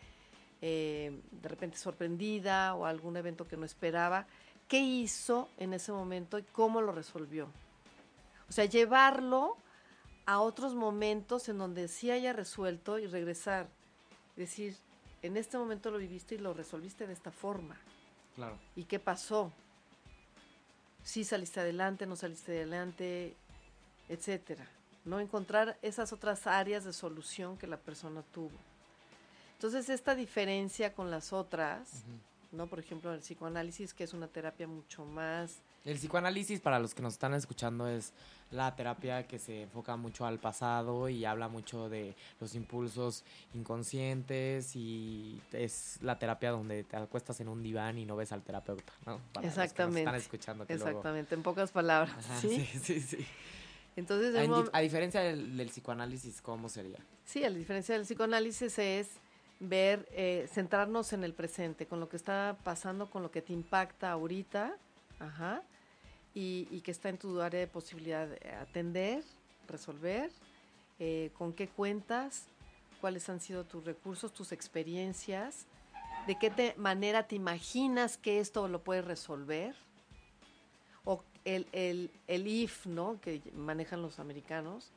eh, de repente sorprendida o algún evento que no esperaba, ¿qué hizo en ese momento y cómo lo resolvió? O sea, llevarlo a otros momentos en donde sí haya resuelto y regresar. Decir, en este momento lo viviste y lo resolviste de esta forma. Claro. ¿Y qué pasó? Si saliste adelante, no saliste adelante, etcétera. No encontrar esas otras áreas de solución que la persona tuvo. Entonces, esta diferencia con las otras, ¿no? Por ejemplo, el psicoanálisis, que es una terapia mucho más... El psicoanálisis, para los que nos están escuchando, es la terapia que se enfoca mucho al pasado y habla mucho de los impulsos inconscientes y es la terapia donde te acuestas en un diván y no ves al terapeuta, ¿no? Para exactamente. Los que están escuchando. exactamente, en pocas palabras. ¿sí? sí, sí, Entonces, a, diferencia del, del, psicoanálisis, ¿cómo sería? Sí, a diferencia del psicoanálisis es ver, eh, centrarnos en el presente, con lo que está pasando, con lo que te impacta ahorita, ajá, y, que está en tu área de posibilidad de atender, resolver, eh, con qué cuentas, cuáles han sido tus recursos, tus experiencias, de qué manera te imaginas que esto lo puedes resolver, o el, el, el if, ¿no? Que manejan los americanos.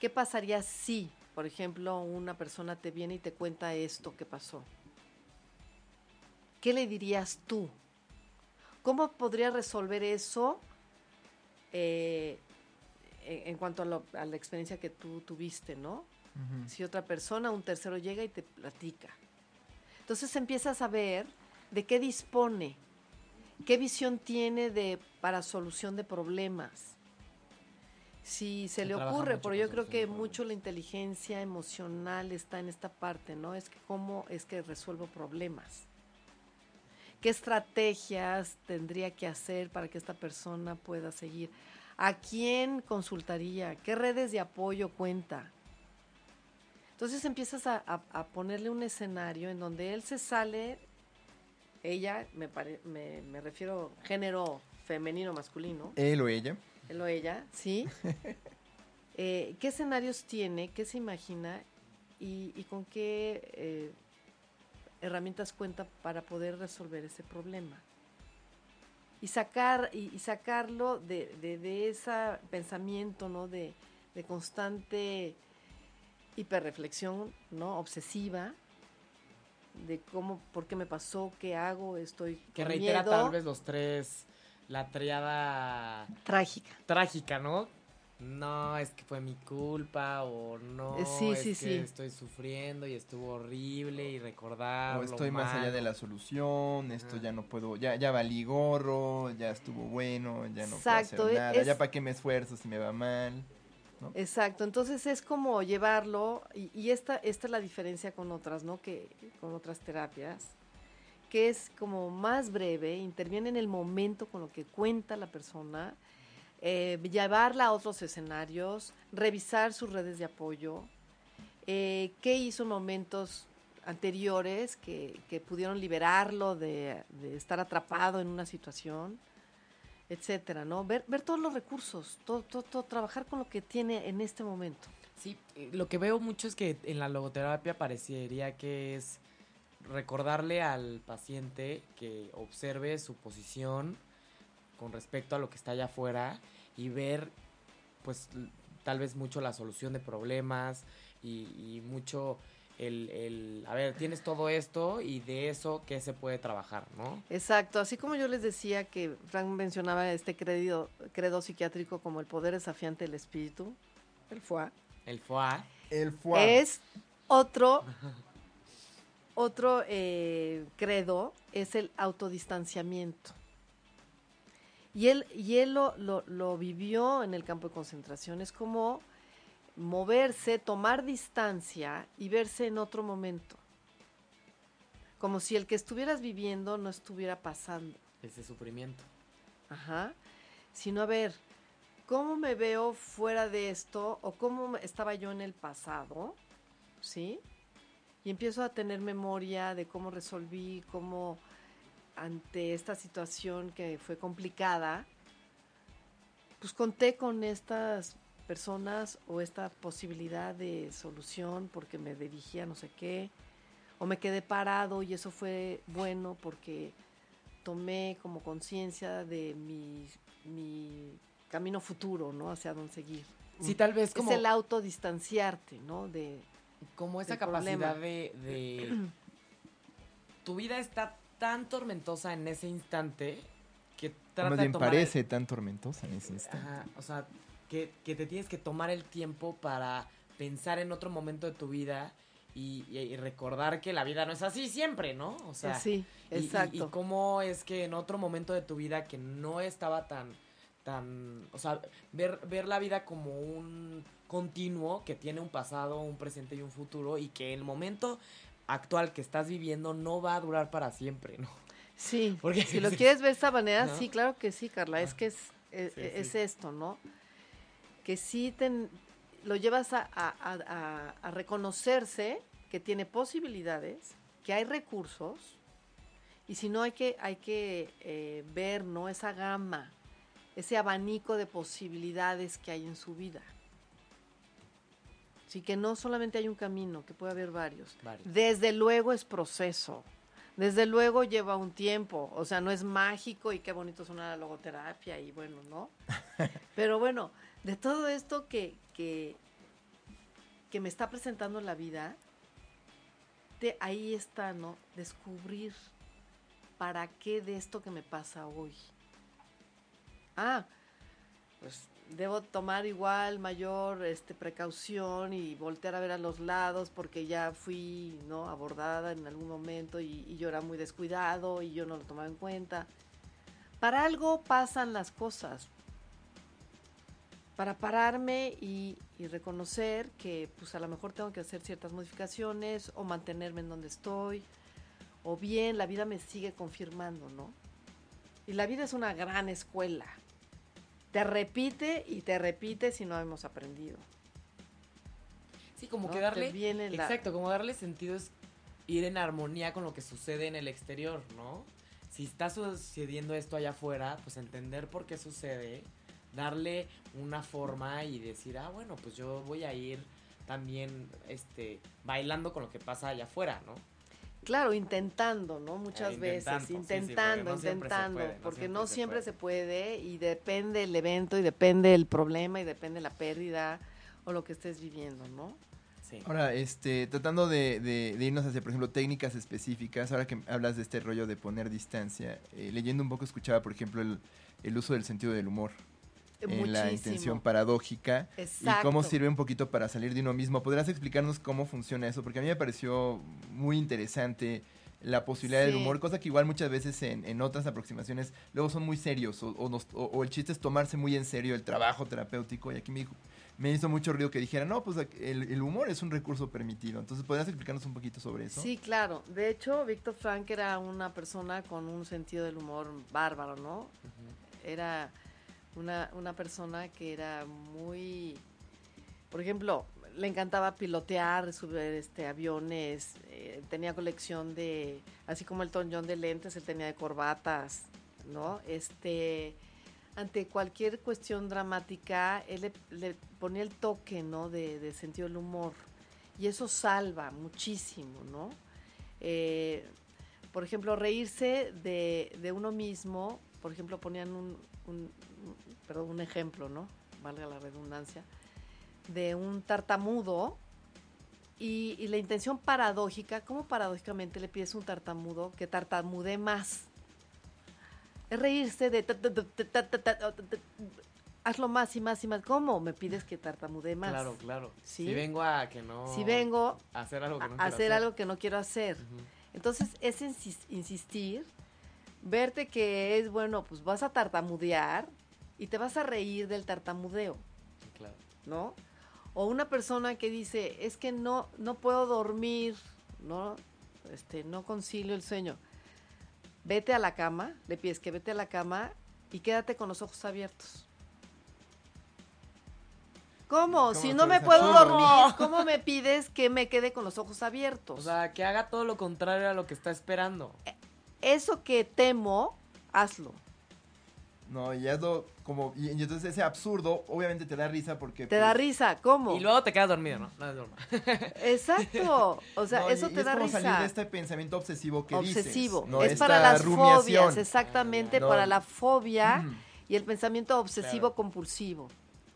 ¿Qué pasaría si, por ejemplo, una persona te viene y te cuenta esto que pasó? ¿Qué le dirías tú? ¿Cómo podría resolver eso eh, en cuanto a, la experiencia que tú tuviste, ¿no? Si otra persona, un tercero llega y te platica. Entonces empiezas a ver de qué dispone, qué visión tiene de, para solución de problemas. Si se le ocurre, pero yo creo que mucho la inteligencia emocional está en esta parte, ¿no? Es que cómo es que resuelvo problemas. ¿Qué estrategias tendría que hacer para que esta persona pueda seguir? ¿A quién consultaría? ¿Qué redes de apoyo cuenta? Entonces empiezas a, ponerle un escenario en donde él se sale, ella, me, me, me refiero género femenino, masculino. Él o ella. Él o ella, sí. Eh, ¿Qué escenarios tiene? ¿Qué se imagina? ¿Y, con qué eh, herramientas cuenta para poder resolver ese problema. Y, sacar, y, sacarlo de, de, ese pensamiento, ¿no? De, constante hiperreflexión, ¿no? Obsesiva, de cómo, por qué me pasó, qué hago, estoy Que reitera tal vez los tres, la triada... Trágica. Trágica, ¿no? No, es que fue mi culpa o no, eh, sí, es que estoy sufriendo y estuvo horrible y recordar. O estoy más allá de la solución, esto ya no puedo, ya, ya valí gorro, ya estuvo bueno, ya no puedo hacer nada, ya para qué me esfuerzo si me va mal. Exacto, entonces es como llevarlo, y, y, esta, esta es la diferencia con otras, ¿no? Que, con otras terapias, que es como más breve, interviene en el momento con lo que cuenta la persona, eh, llevarla a otros escenarios, revisar sus redes de apoyo, eh, qué hizo en momentos anteriores que, pudieron liberarlo de, estar atrapado en una situación, etcétera, ¿no? Ver, ver todos los recursos, todo, todo, trabajar con lo que tiene en este momento. Sí, eh, lo que veo mucho es que en la logoterapia parecería que es recordarle al paciente que observe su posición, con respecto a lo que está allá afuera y ver pues tal vez mucho la solución de problemas y, mucho el, el, a ver, tienes todo esto y de eso qué se puede trabajar, ¿no? Exacto, así como yo les decía que Frank mencionaba este credo, credo psiquiátrico como el poder desafiante del espíritu, el FUA. El FUA. El FUA. Es otro, otro eh, credo, es el autodistanciamiento. Y él, y él lo, lo, vivió en el campo de concentración. Es como moverse, tomar distancia y verse en otro momento. Como si el que estuvieras viviendo no estuviera pasando. Ese sufrimiento. Ajá. Sino a ver, ¿cómo me veo fuera de esto? ¿O cómo estaba yo en el pasado? ¿Sí? Y empiezo a tener memoria de cómo resolví, cómo ante esta situación que fue complicada, pues conté con estas personas o esta posibilidad de solución porque me dirigía no sé qué, o me quedé parado y eso fue bueno porque tomé como conciencia de mi, mi, camino futuro, ¿no? Hacia dónde seguir. Sí, tal vez como... Es el autodistanciarte, ¿no? De, como esa capacidad de, de... tu vida está tan tormentosa en ese instante que trata de tomar parece tan tormentosa en ese instante. o sea, que, te tienes que tomar el tiempo para pensar en otro momento de tu vida y, y, y recordar que la vida no es así siempre, ¿no? O sea, sí, y- y- exacto. Y, cómo es que en otro momento de tu vida que no estaba tan, tan, o sea, ver, ver la vida como un continuo que tiene un pasado, un presente y un futuro y que el momento actual que estás viviendo no va a durar para siempre, ¿no? Sí, Porque- si lo quieres ver de esta manera, ¿No? sí, claro que sí, Carla. Es que es, es, Sí, es sí. esto, ¿no? Que sí te, lo llevas a, a- a- a- a reconocerse que tiene posibilidades, que hay recursos, y si no hay que, hay que eh, ver, ¿no? Esa gama, ese abanico de posibilidades que hay en su vida. Sí, que no solamente hay un camino, que puede haber varios. Varios. Desde luego es proceso. Desde luego lleva un tiempo. O sea, no es mágico y qué bonito suena la logoterapia y bueno, ¿no? Pero bueno, de todo esto que, que, que me está presentando la vida, de ahí está, ¿no? Descubrir para qué de esto que me pasa hoy. Ah, pues debo tomar igual mayor este, precaución y voltear a ver a los lados porque ya fui no abordada en algún momento y, yo era muy descuidado y yo no lo tomaba en cuenta. Para algo pasan las cosas. Para pararme y, y reconocer que pues a lo mejor tengo que hacer ciertas modificaciones o mantenerme en donde estoy. O bien la vida me sigue confirmando, ¿no? Y la vida es una gran escuela te repite y te repite si no hemos aprendido. Sí, como ¿no? que darle... viene la- Exacto, como darle sentido es ir en armonía con lo que sucede en el exterior, ¿no? Si está sucediendo esto allá afuera, pues entender por qué sucede, darle una forma y decir, ah, bueno, pues yo voy a ir también este bailando con lo que pasa allá afuera, ¿no? Claro, intentando, ¿no? Muchas Eh, veces, intentando, sí, sí, porque intentando, no siempre se intentando, puede, no porque siempre no se siempre puede. se puede y depende el evento y depende el problema y depende la pérdida o lo que estés viviendo, ¿no? Sí. Ahora, este, tratando de, de- de irnos hacia, por ejemplo, técnicas específicas, ahora que hablas de este rollo de poner distancia, eh, leyendo un poco escuchaba, por ejemplo, el, el uso del sentido del humor en la intención paradójica y cómo Exacto. sirve un poquito para salir de uno mismo. ¿Podrías explicarnos cómo funciona eso? Porque a mí me pareció muy interesante la posibilidad del humor, cosa que igual muchas veces en, en otras aproximaciones luego son muy serios o, o nos- o- o el chiste es tomarse muy en serio el trabajo terapéutico y aquí me, dijo- me hizo mucho ruido que dijera, no, pues el, el humor es un recurso permitido. Entonces, ¿podrías explicarnos un poquito sobre eso? Sí, claro. De hecho, Víctor Frank era una persona con un sentido del humor bárbaro, ¿no? Era una, una persona que era muy, por ejemplo, le encantaba pilotear, subir este, aviones, eh, tenía colección de, así como el John de lentes, él tenía de corbatas, ¿no? Este, ante cualquier cuestión dramática, él le, ponía el toque, ¿no? De, de sentido del humor. Y eso salva muchísimo, ¿no? Eh, por ejemplo, reírse de, de uno mismo, por ejemplo, ponían un, un, perdón, un ejemplo, ¿no? Valga la redundancia, de un tartamudo y, y, la intención paradójica, ¿cómo paradójicamente le pides a un tartamudo que tartamude más? Es reírse de... Hazlo más y más y más. ¿Cómo me pides que tartamude más? Claro, claro. ¿Sí? Si vengo a que no... Si vengo... A hacer algo que no, hacer, hacer, algo que no quiero hacer. Uh -huh. Entonces es insistir verte que es, bueno, pues vas a tartamudear y te vas a reír del tartamudeo, claro. ¿no? O una persona que dice, es que no, no puedo dormir, ¿no? Este, no concilio el sueño. Vete a la cama, le pides que vete a la cama y quédate con los ojos abiertos. ¿Cómo? ¿Cómo Si no me puedo ¿Cómo? dormir, ¿cómo me pides que me quede con los ojos abiertos? O sea, que haga todo lo contrario a lo que está esperando. Eso que temo, hazlo. No, y hazlo como... Y, y entonces ese absurdo obviamente te da risa porque... Te da pues, risa, ¿cómo? Y luego te quedas dormido, ¿no? No es broma. Exacto. O sea, no, y- eso y te es da como risa. salir de este pensamiento obsesivo que Obsesivo. dices. ¿no? es Esta para las rumiación. fobias, exactamente, No. para la fobia Mm. y el pensamiento obsesivo Claro. compulsivo.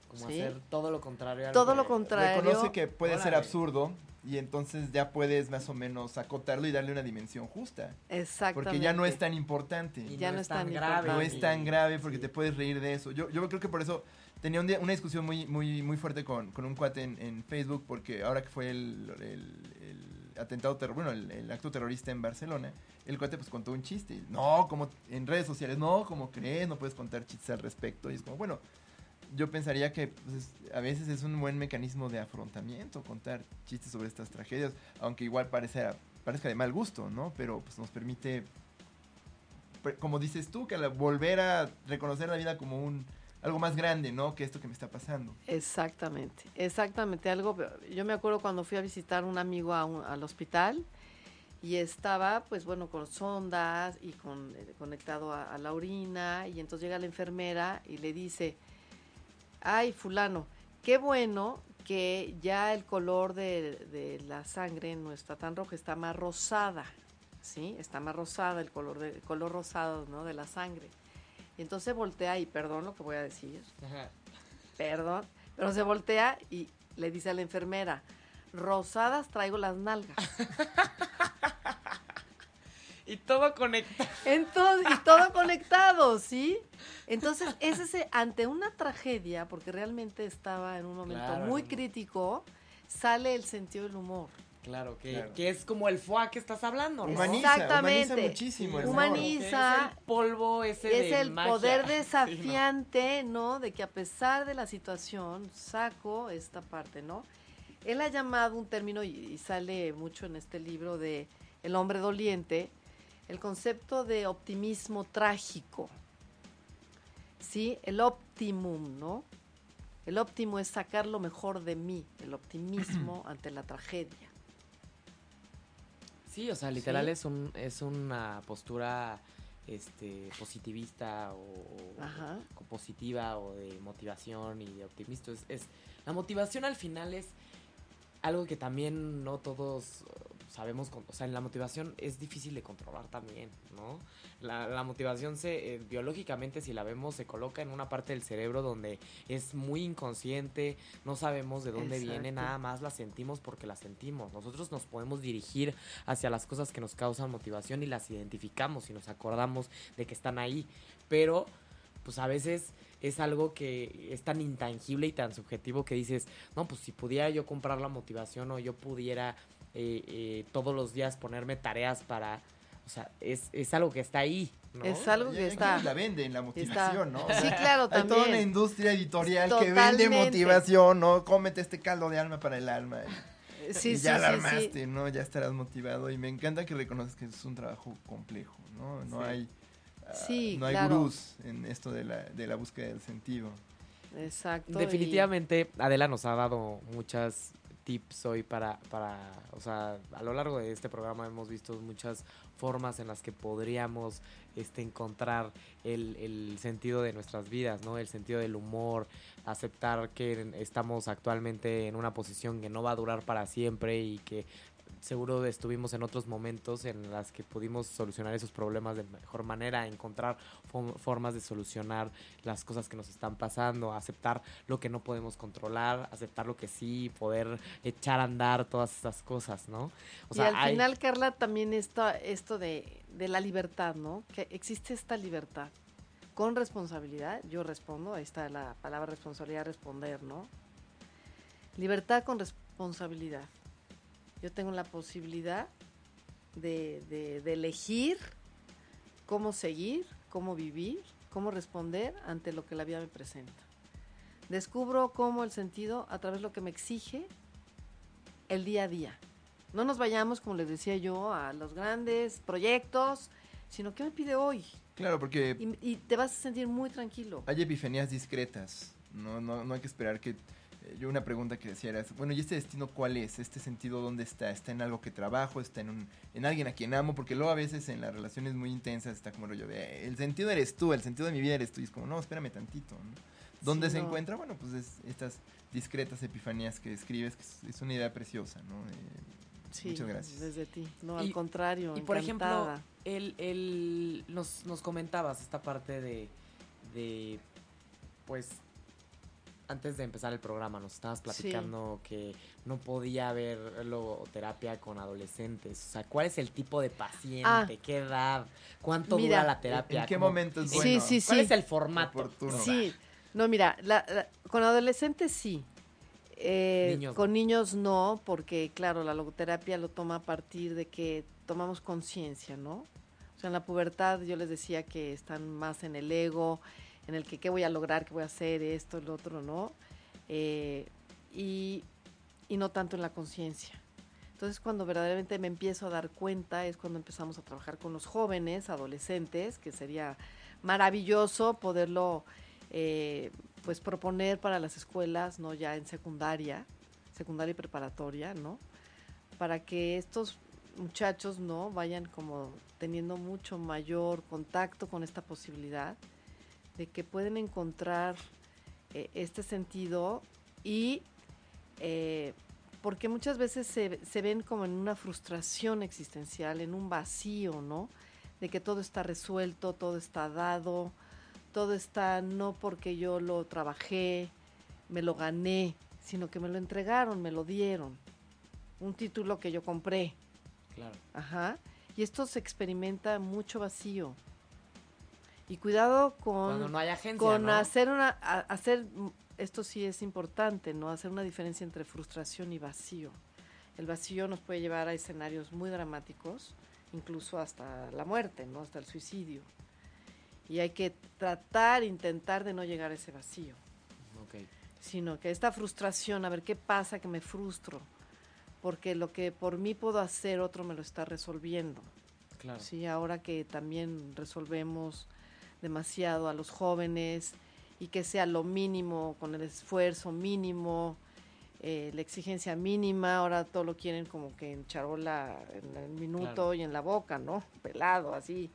Como Sí. hacer todo lo contrario a Todo lo contrario. Reconoce que puede ser absurdo y entonces ya puedes más o menos acotarlo y darle una dimensión justa. Exactamente. Porque ya no es tan importante. Y Ya no es tan grave. No es tan grave porque Sí. te puedes reír de eso. Yo, yo creo que por eso tenía un día- una discusión muy, muy, muy fuerte con, con un cuate en, en Facebook porque ahora que fue el, el- el atentado terror, bueno, el, el acto terrorista en Barcelona, el cuate pues contó un chiste. No, como en redes sociales, no, como crees, no puedes contar chistes al respecto. Y es como, bueno, yo pensaría que pues, a veces es un buen mecanismo de afrontamiento contar chistes sobre estas tragedias, aunque igual parezca, parezca de mal gusto, ¿no? Pero pues nos permite como dices tú, que al volver a reconocer la vida como un algo más grande, ¿no? Que esto que me está pasando. Exactamente, exactamente. Algo, yo me acuerdo cuando fui a visitar un amigo a un- al hospital y estaba, pues bueno, con sondas y con, eh, conectado a la orina y entonces llega la enfermera y le dice, ay, fulano, qué bueno que ya el color de, de la sangre no está tan roja, está más rosada, ¿sí? Está más rosada el color, de, el color rosado, ¿no? De la sangre. Y entonces voltea y perdón lo que voy a decir, Ajá. perdón, pero se voltea y le dice a la enfermera, rosadas traigo las nalgas. Y todo conecta. Entonces, y todo conectado, ¿sí? Entonces, es ese, ante una tragedia, porque realmente estaba en un momento Claro, muy crítico, sale el sentido del humor. Claro, que, Claro. que es como el foie que estás hablando, ¿no? Humaniza, Exactamente. humaniza muchísimo el Humaniza. es el polvo ese Es de el magia. poder Sí, ¿no? desafiante, ¿no? De que a pesar de la situación, saco esta parte, ¿no? Él ha llamado un término, y, y sale mucho en este libro de El hombre doliente, el concepto de optimismo trágico. ¿Sí? El optimum, ¿no? El óptimo es sacar lo mejor de mí, el optimismo ante la tragedia. Sí, o sea, literal Sí. es un es una postura este positivista o, o- Ajá. o positiva o de motivación y de optimismo. Es, es- la motivación al final es algo que también no todos sabemos, o sea, la motivación es difícil de controlar también, ¿no? La, la motivación se, eh, biológicamente, si la vemos, se coloca en una parte del cerebro donde es muy inconsciente, no sabemos de dónde viene, nada más la sentimos porque la sentimos. Nosotros nos podemos dirigir hacia las cosas que nos causan motivación y las identificamos y nos acordamos de que están ahí, pero pues a veces es algo que es tan intangible y tan subjetivo que dices, no, pues si pudiera yo comprar la motivación o yo pudiera eh, eh, todos los días ponerme tareas para, o sea, es, es algo que está ahí, ¿no? Es algo que está. la venden, la motivación, ¿no? O Sí, claro, Hay toda una también. industria editorial que vende motivación, ¿no? Cómete este caldo de alma para el alma. Y, Sí, y sí, ya la sí, sí. armaste, ¿no? Ya estarás motivado. Y me encanta que reconozcas que es un trabajo complejo, ¿no? No Sí. hay... Sí, no hay claro. gurús en esto de la, de la búsqueda del sentido. Exacto. y- Definitivamente Adela nos ha dado muchas tips hoy para, para, o sea, a lo largo de este programa hemos visto muchas formas en las que podríamos este, encontrar el, el sentido de nuestras vidas, ¿no? El sentido del humor, aceptar que estamos actualmente en una posición que no va a durar para siempre y que seguro estuvimos en otros momentos en las que pudimos solucionar esos problemas de mejor manera, encontrar fo- formas de solucionar las cosas que nos están pasando, aceptar lo que no podemos controlar, aceptar lo que sí, poder echar a andar todas esas cosas, ¿no? O y al hay- final, Carla, también esto, esto de, de la libertad, ¿no? Que existe esta libertad con responsabilidad. Yo respondo, ahí está la palabra responsabilidad, responder, ¿no? Libertad con responsabilidad. Yo tengo la posibilidad de, de- de elegir cómo seguir, cómo vivir, cómo responder ante lo que la vida me presenta. Descubro cómo el sentido a través de lo que me exige el día a día. No nos vayamos, como les decía yo, a los grandes proyectos, sino qué me pide hoy. Claro, porque Y, y te vas a sentir muy tranquilo. hay epifanías discretas. No, no, no hay que esperar que... eh, Yo una pregunta que decía era, bueno, ¿y este destino cuál es? ¿Este sentido dónde está? ¿Está en algo que trabajo? ¿Está en, un, en alguien a quien amo? Porque luego a veces en las relaciones muy intensas está como rollo de, "Eh, el sentido eres tú, el sentido de mi vida eres tú. Y es como, no, espérame tantito. ¿no? ¿Dónde Sí, se no. encuentra? Bueno, pues es estas discretas epifanías que escribes, que es, es una idea preciosa, ¿no? Eh, Sí, muchas gracias. Desde ti. No, Y- al contrario. Y por ejemplo, el, el, nos, nos comentabas esta parte de, de, pues, antes de empezar el programa nos estabas platicando que no podía haber logoterapia con adolescentes. O sea, ¿cuál es el tipo de paciente? Ah. ¿Qué edad? ¿Cuánto Mira, dura la terapia? ¿En qué ¿Cómo- momento es Sí, bueno? sí, ¿Cuál sí. es el formato? Oportuno. Sí, no, mira, la- la- con adolescentes sí. Eh, Niños con niños no, porque claro, la logoterapia lo toma a partir de que tomamos conciencia, ¿no? O sea, en la pubertad yo les decía que están más en el ego, en el que qué voy a lograr, qué voy a hacer, esto, el otro, ¿no? Eh, y, y no tanto en la conciencia. Entonces, cuando verdaderamente me empiezo a dar cuenta es cuando empezamos a trabajar con los jóvenes, adolescentes, que sería maravilloso poderlo eh, pues proponer para las escuelas, ¿no? Ya en secundaria, secundaria y preparatoria, ¿no? Para que estos muchachos, ¿no? Vayan como teniendo mucho mayor contacto con esta posibilidad de que pueden encontrar eh, este sentido y eh, porque muchas veces se, se ven como en una frustración existencial, en un vacío, ¿no? De que todo está resuelto, todo está dado, todo está no porque yo lo trabajé, me lo gané, sino que me lo entregaron, me lo dieron. Un título que yo compré. Claro. Ajá. Y esto se experimenta mucho vacío. Y cuidado Cuando con, no hay agencia, con ¿no? hacer una, hacer, esto sí es importante, ¿no? Hacer una diferencia entre frustración y vacío. El vacío nos puede llevar a escenarios muy dramáticos, incluso hasta la muerte, ¿no? Hasta el suicidio. Y hay que tratar, intentar de no llegar a ese vacío Ok. sino que esta frustración, a ver qué pasa que me frustro, porque lo que por mí puedo hacer, otro me lo está resolviendo. Claro. Sí, ahora que también resolvemos demasiado a los jóvenes y que sea lo mínimo, con el esfuerzo mínimo, eh, la exigencia mínima, ahora todo lo quieren como que en charola, en el minuto Claro. y en la boca, ¿no? Pelado, así.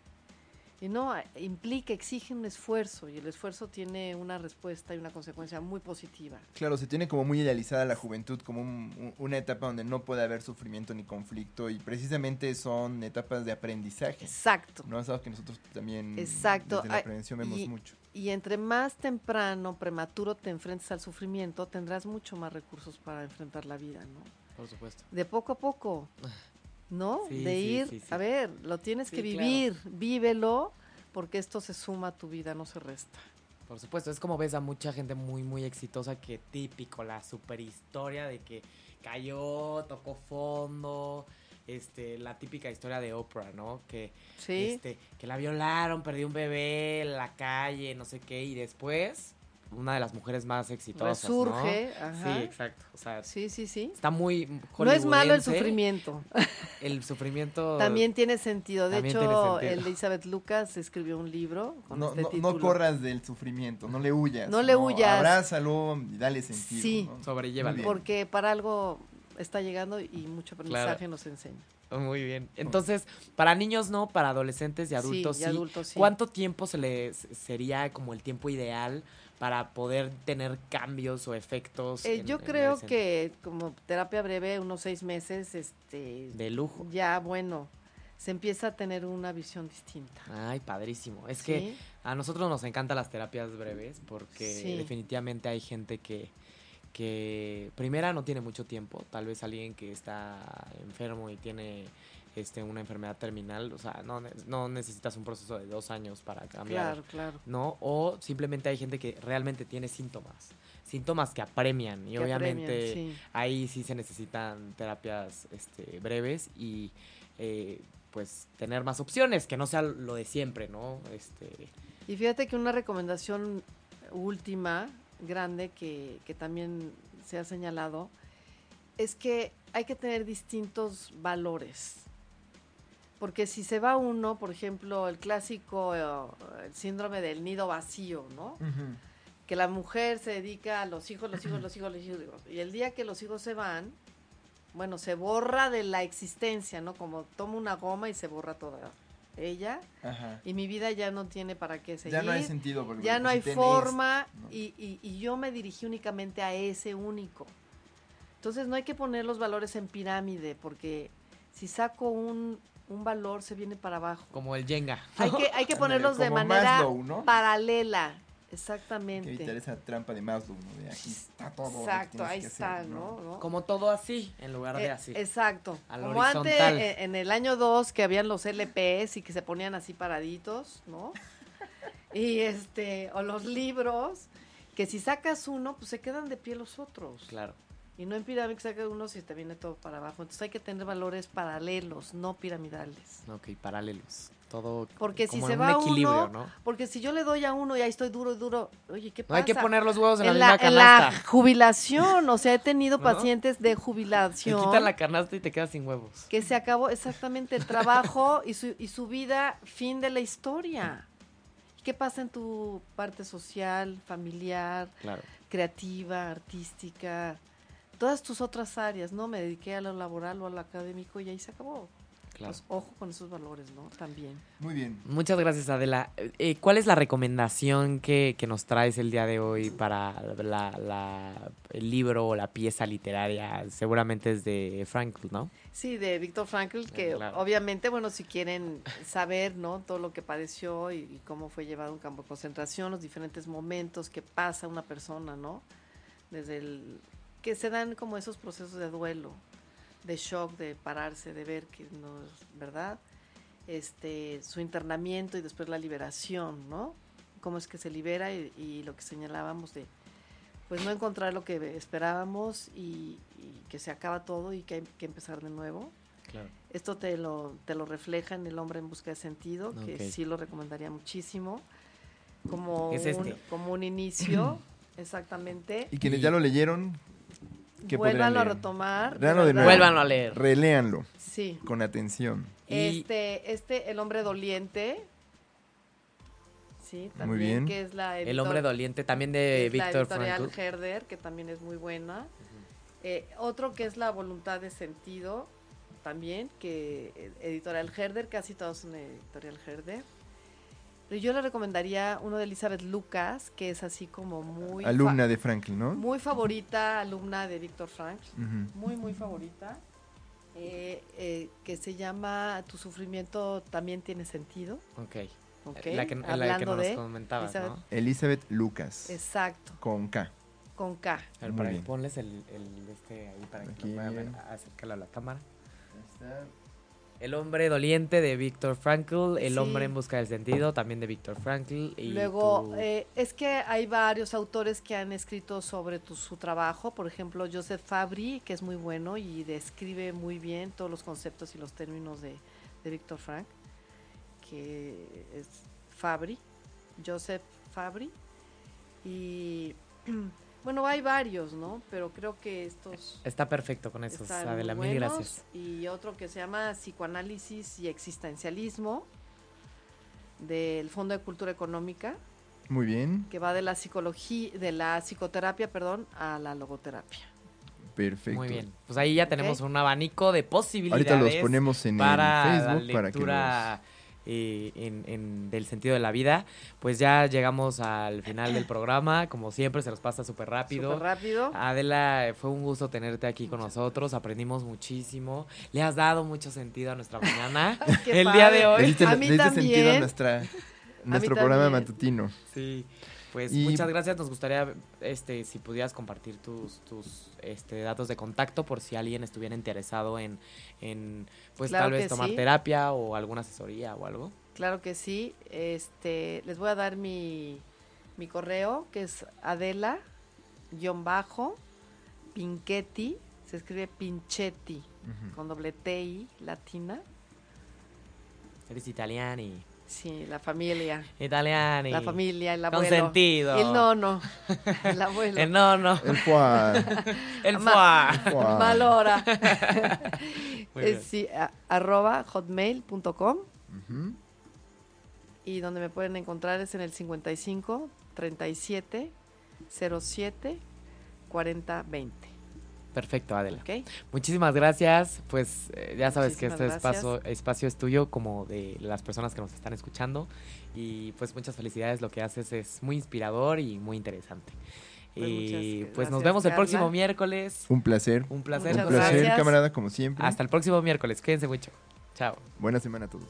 Y no, eh, implica, exige un esfuerzo y el esfuerzo tiene una respuesta y una consecuencia muy positiva. Claro, se tiene como muy idealizada la juventud como un- un- una etapa donde no puede haber sufrimiento ni conflicto y precisamente son etapas de aprendizaje. Exacto. No es algo que nosotros también Exacto. desde la prevención vemos y- mucho. Y entre más temprano, prematuro te enfrentes al sufrimiento, tendrás mucho más recursos para enfrentar la vida, ¿no? Por supuesto. De poco a poco, ¿no? Sí, de ir, sí, sí. a ver, lo tienes que claro. vivir, vívelo, porque esto se suma a tu vida, no se resta. Por supuesto, es como ves a mucha gente muy, muy exitosa que típico, la super historia de que cayó, tocó fondo, este, la típica historia de Oprah, ¿no? Que, ¿Sí? este, que la violaron, perdió un bebé en la calle, no sé qué, y después una de las mujeres más exitosas, Resurge, ¿no? ajá. Sí, exacto. O sea, Sí, sí, sí. está muy No es malo el sufrimiento, El sufrimiento también tiene sentido. De también hecho, sentido. Elizabeth Lucas escribió un libro con No, este no- no título. corras del sufrimiento, no le huyas. No le huyas. Abrázalo y dale sentido. Sí. ¿no? bien. Porque para algo está llegando y mucho aprendizaje Claro. nos enseña. Muy bien. Entonces, para niños no, para adolescentes y adultos sí, sí. y adultos sí. ¿Cuánto tiempo se les sería como el tiempo ideal para poder tener cambios o efectos? Eh, en- yo en creo que como terapia breve, unos seis meses, este, de lujo. ya bueno, se empieza a tener una visión distinta. Ay, padrísimo. Es que a nosotros nos encantan las terapias breves porque Sí. definitivamente hay gente que que primera no tiene mucho tiempo, tal vez alguien que está enfermo y tiene este una enfermedad terminal, o sea, no, no necesitas un proceso de dos años para cambiar Claro, claro. ¿no? O simplemente hay gente que realmente tiene síntomas, síntomas que apremian y que obviamente apremian, sí. ahí sí se necesitan terapias este, breves y eh, pues tener más opciones, que no sea lo de siempre, ¿no? Este, Y fíjate que una recomendación última, grande, que, que también se ha señalado, es que hay que tener distintos valores. Porque si se va uno, por ejemplo, el clásico eh, el síndrome del nido vacío, ¿no? Que la mujer se dedica a los hijos, los hijos, los hijos, los hijos. Y el día que los hijos se van, bueno, se borra de la existencia, ¿no? Como toma una goma y se borra toda ella. Ajá. Y mi vida ya no tiene para qué seguir. Ya no hay sentido. porque Ya no hay forma ¿no? y, y- y yo me dirigí únicamente a ese único. Entonces no hay que poner los valores en pirámide porque si saco un, un valor se viene para abajo. como el Jenga. Hay que, hay que ponerlos de manera Maslow, ¿no? paralela. Exactamente. evitar esa trampa de Maslow, ¿no? De aquí está todo. Exacto, ahí está, hacer, ¿no? ¿no? Como todo así, en lugar de Eh, así. Exacto. Al Como antes, horizontal. eh, en el año 2, que habían los LPs y que se ponían así paraditos, ¿no? y este, o los libros, que si sacas uno, pues se quedan de pie los otros. Claro. Y no en pirámide que saques uno si te viene todo para abajo. Entonces hay que tener valores paralelos, no piramidales. Ok, paralelos. Todo Porque si se en va un equilibrio, uno, ¿no? porque si yo le doy a uno y ahí estoy duro y duro, oye, ¿qué No pasa? hay que poner los huevos en, en la la, misma en la canasta. jubilación, o sea, he tenido ¿No? pacientes de Te jubilación quitan la canasta y te quedas sin huevos. que se acabó exactamente el trabajo y su, y su vida, fin de la historia. ¿Qué pasa en tu parte social, familiar, Claro. creativa, artística? Todas tus otras áreas, ¿no? Me dediqué a lo laboral o a lo académico y ahí se acabó. Claro. Pues ojo con esos valores, ¿no? También. Muy bien. Muchas gracias, Adela. Eh, ¿Cuál es la recomendación que, que nos traes el día de hoy para la, la- el libro o la pieza literaria? Seguramente es de Frankl, ¿no? Sí, de Víctor Frankl, que Claro. obviamente, bueno, si quieren saber, ¿no? Todo lo que padeció y, y cómo fue llevado a un campo de concentración, los diferentes momentos que pasa una persona, ¿no? Desde el... que se dan como esos procesos de duelo, de shock, de pararse, de ver que no es verdad, este, su internamiento y después la liberación, ¿no? Cómo es que se libera y, y lo que señalábamos de, pues no encontrar lo que esperábamos y, y que se acaba todo y que hay que empezar de nuevo. Claro. Esto te lo, te lo refleja en El hombre en busca de sentido, Ok. que sí lo recomendaría muchísimo. Como, Es un, este. como un inicio, exactamente. Y quienes ya lo leyeron, ¿qué podrían Vuélvanlo a retomar. De nuevo. Vuélvanlo a leer. reléanlo Sí. con atención. Este, este, El hombre doliente. Sí, también. bien. Que es la El hombre doliente, también que de Víctor editorial. Herder, que también es muy buena. Eh, otro que es La voluntad de sentido, también, que eh, editorial Herder, casi todos son editorial Herder. Pero yo le recomendaría uno de Elizabeth Lucas, que es así como muy... Alumna de Franklin, ¿no? Muy favorita, alumna de Víctor Frank, Ujú. muy, muy favorita. eh, eh, que se llama Tu sufrimiento también tiene sentido. Ok. ¿ok? La que, la que Hablando nos de... comentabas, Elizabeth- ¿no? Elizabeth Lucas. Exacto, Con K. con K. A ver, para ponles el, el este ahí para que lo puedan ver. Acércalo a la cámara. El hombre doliente de Víctor Frankl, El Sí. hombre en busca del sentido, también de Víctor Frankl. Y Luego, eh, es que hay varios autores que han escrito sobre tu- su trabajo. Por ejemplo, Joseph Fabry, que es muy bueno y describe muy bien todos los conceptos y los términos de, de Víctor Frank, que es Fabry, Joseph Fabry. Y bueno, hay varios, ¿no? Pero creo que estos Está perfecto con eso, están Adela. Mil buenos. gracias. Y otro que se llama Psicoanálisis y Existencialismo, del Fondo de Cultura Económica Muy bien. que va de la psicología, de la psicoterapia, perdón, a la logoterapia. Perfecto. Muy bien. Pues ahí ya tenemos un abanico de posibilidades. Ahorita los ponemos en para el la Facebook para que lectura eh, en, en- del sentido de la vida. Pues ya llegamos al final del programa. Como siempre, se nos pasa súper rápido. Súper rápido. Adela, fue un gusto tenerte aquí con nosotros. Aprendimos muchísimo. Le has dado mucho sentido a nuestra mañana. Qué el día de hoy. Le diste, A le mí diste sentido a también. nuestra, nuestro programa también. matutino. Sí. Pues Y- muchas gracias. Nos gustaría, este, si pudieras compartir tus, tus este, datos de contacto por si alguien estuviera interesado en, en pues Claro tal vez tomar sí. terapia o alguna asesoría o algo. Claro que sí. Este, les voy a dar mi, mi correo, que es Adela, guion bajo, Pinchetti, se escribe Pinchetti, con doble T I latina. Eres italiano y Sí, la familia. italiano La familia, el abuelo. consentido. El nono. El abuelo. El nono. El foie. El Ma- foie. foie. Mal hora. Muy Es, bien. sí, a- arroba hotmail.com Ujú. y donde me pueden encontrar es en el 55 37 07 40 20. Perfecto, Adela. Muchísimas gracias. Pues eh, ya sabes que este espacio, espacio es tuyo como de las personas que nos están escuchando. Y pues muchas felicidades. Lo que haces es muy inspirador y muy interesante. Pues y pues nos vemos el Carla. próximo miércoles. Un placer. Un placer. Un placer, gracias. camarada, como siempre. Hasta el próximo miércoles. Cuídense mucho. Chao. Buena semana a todos.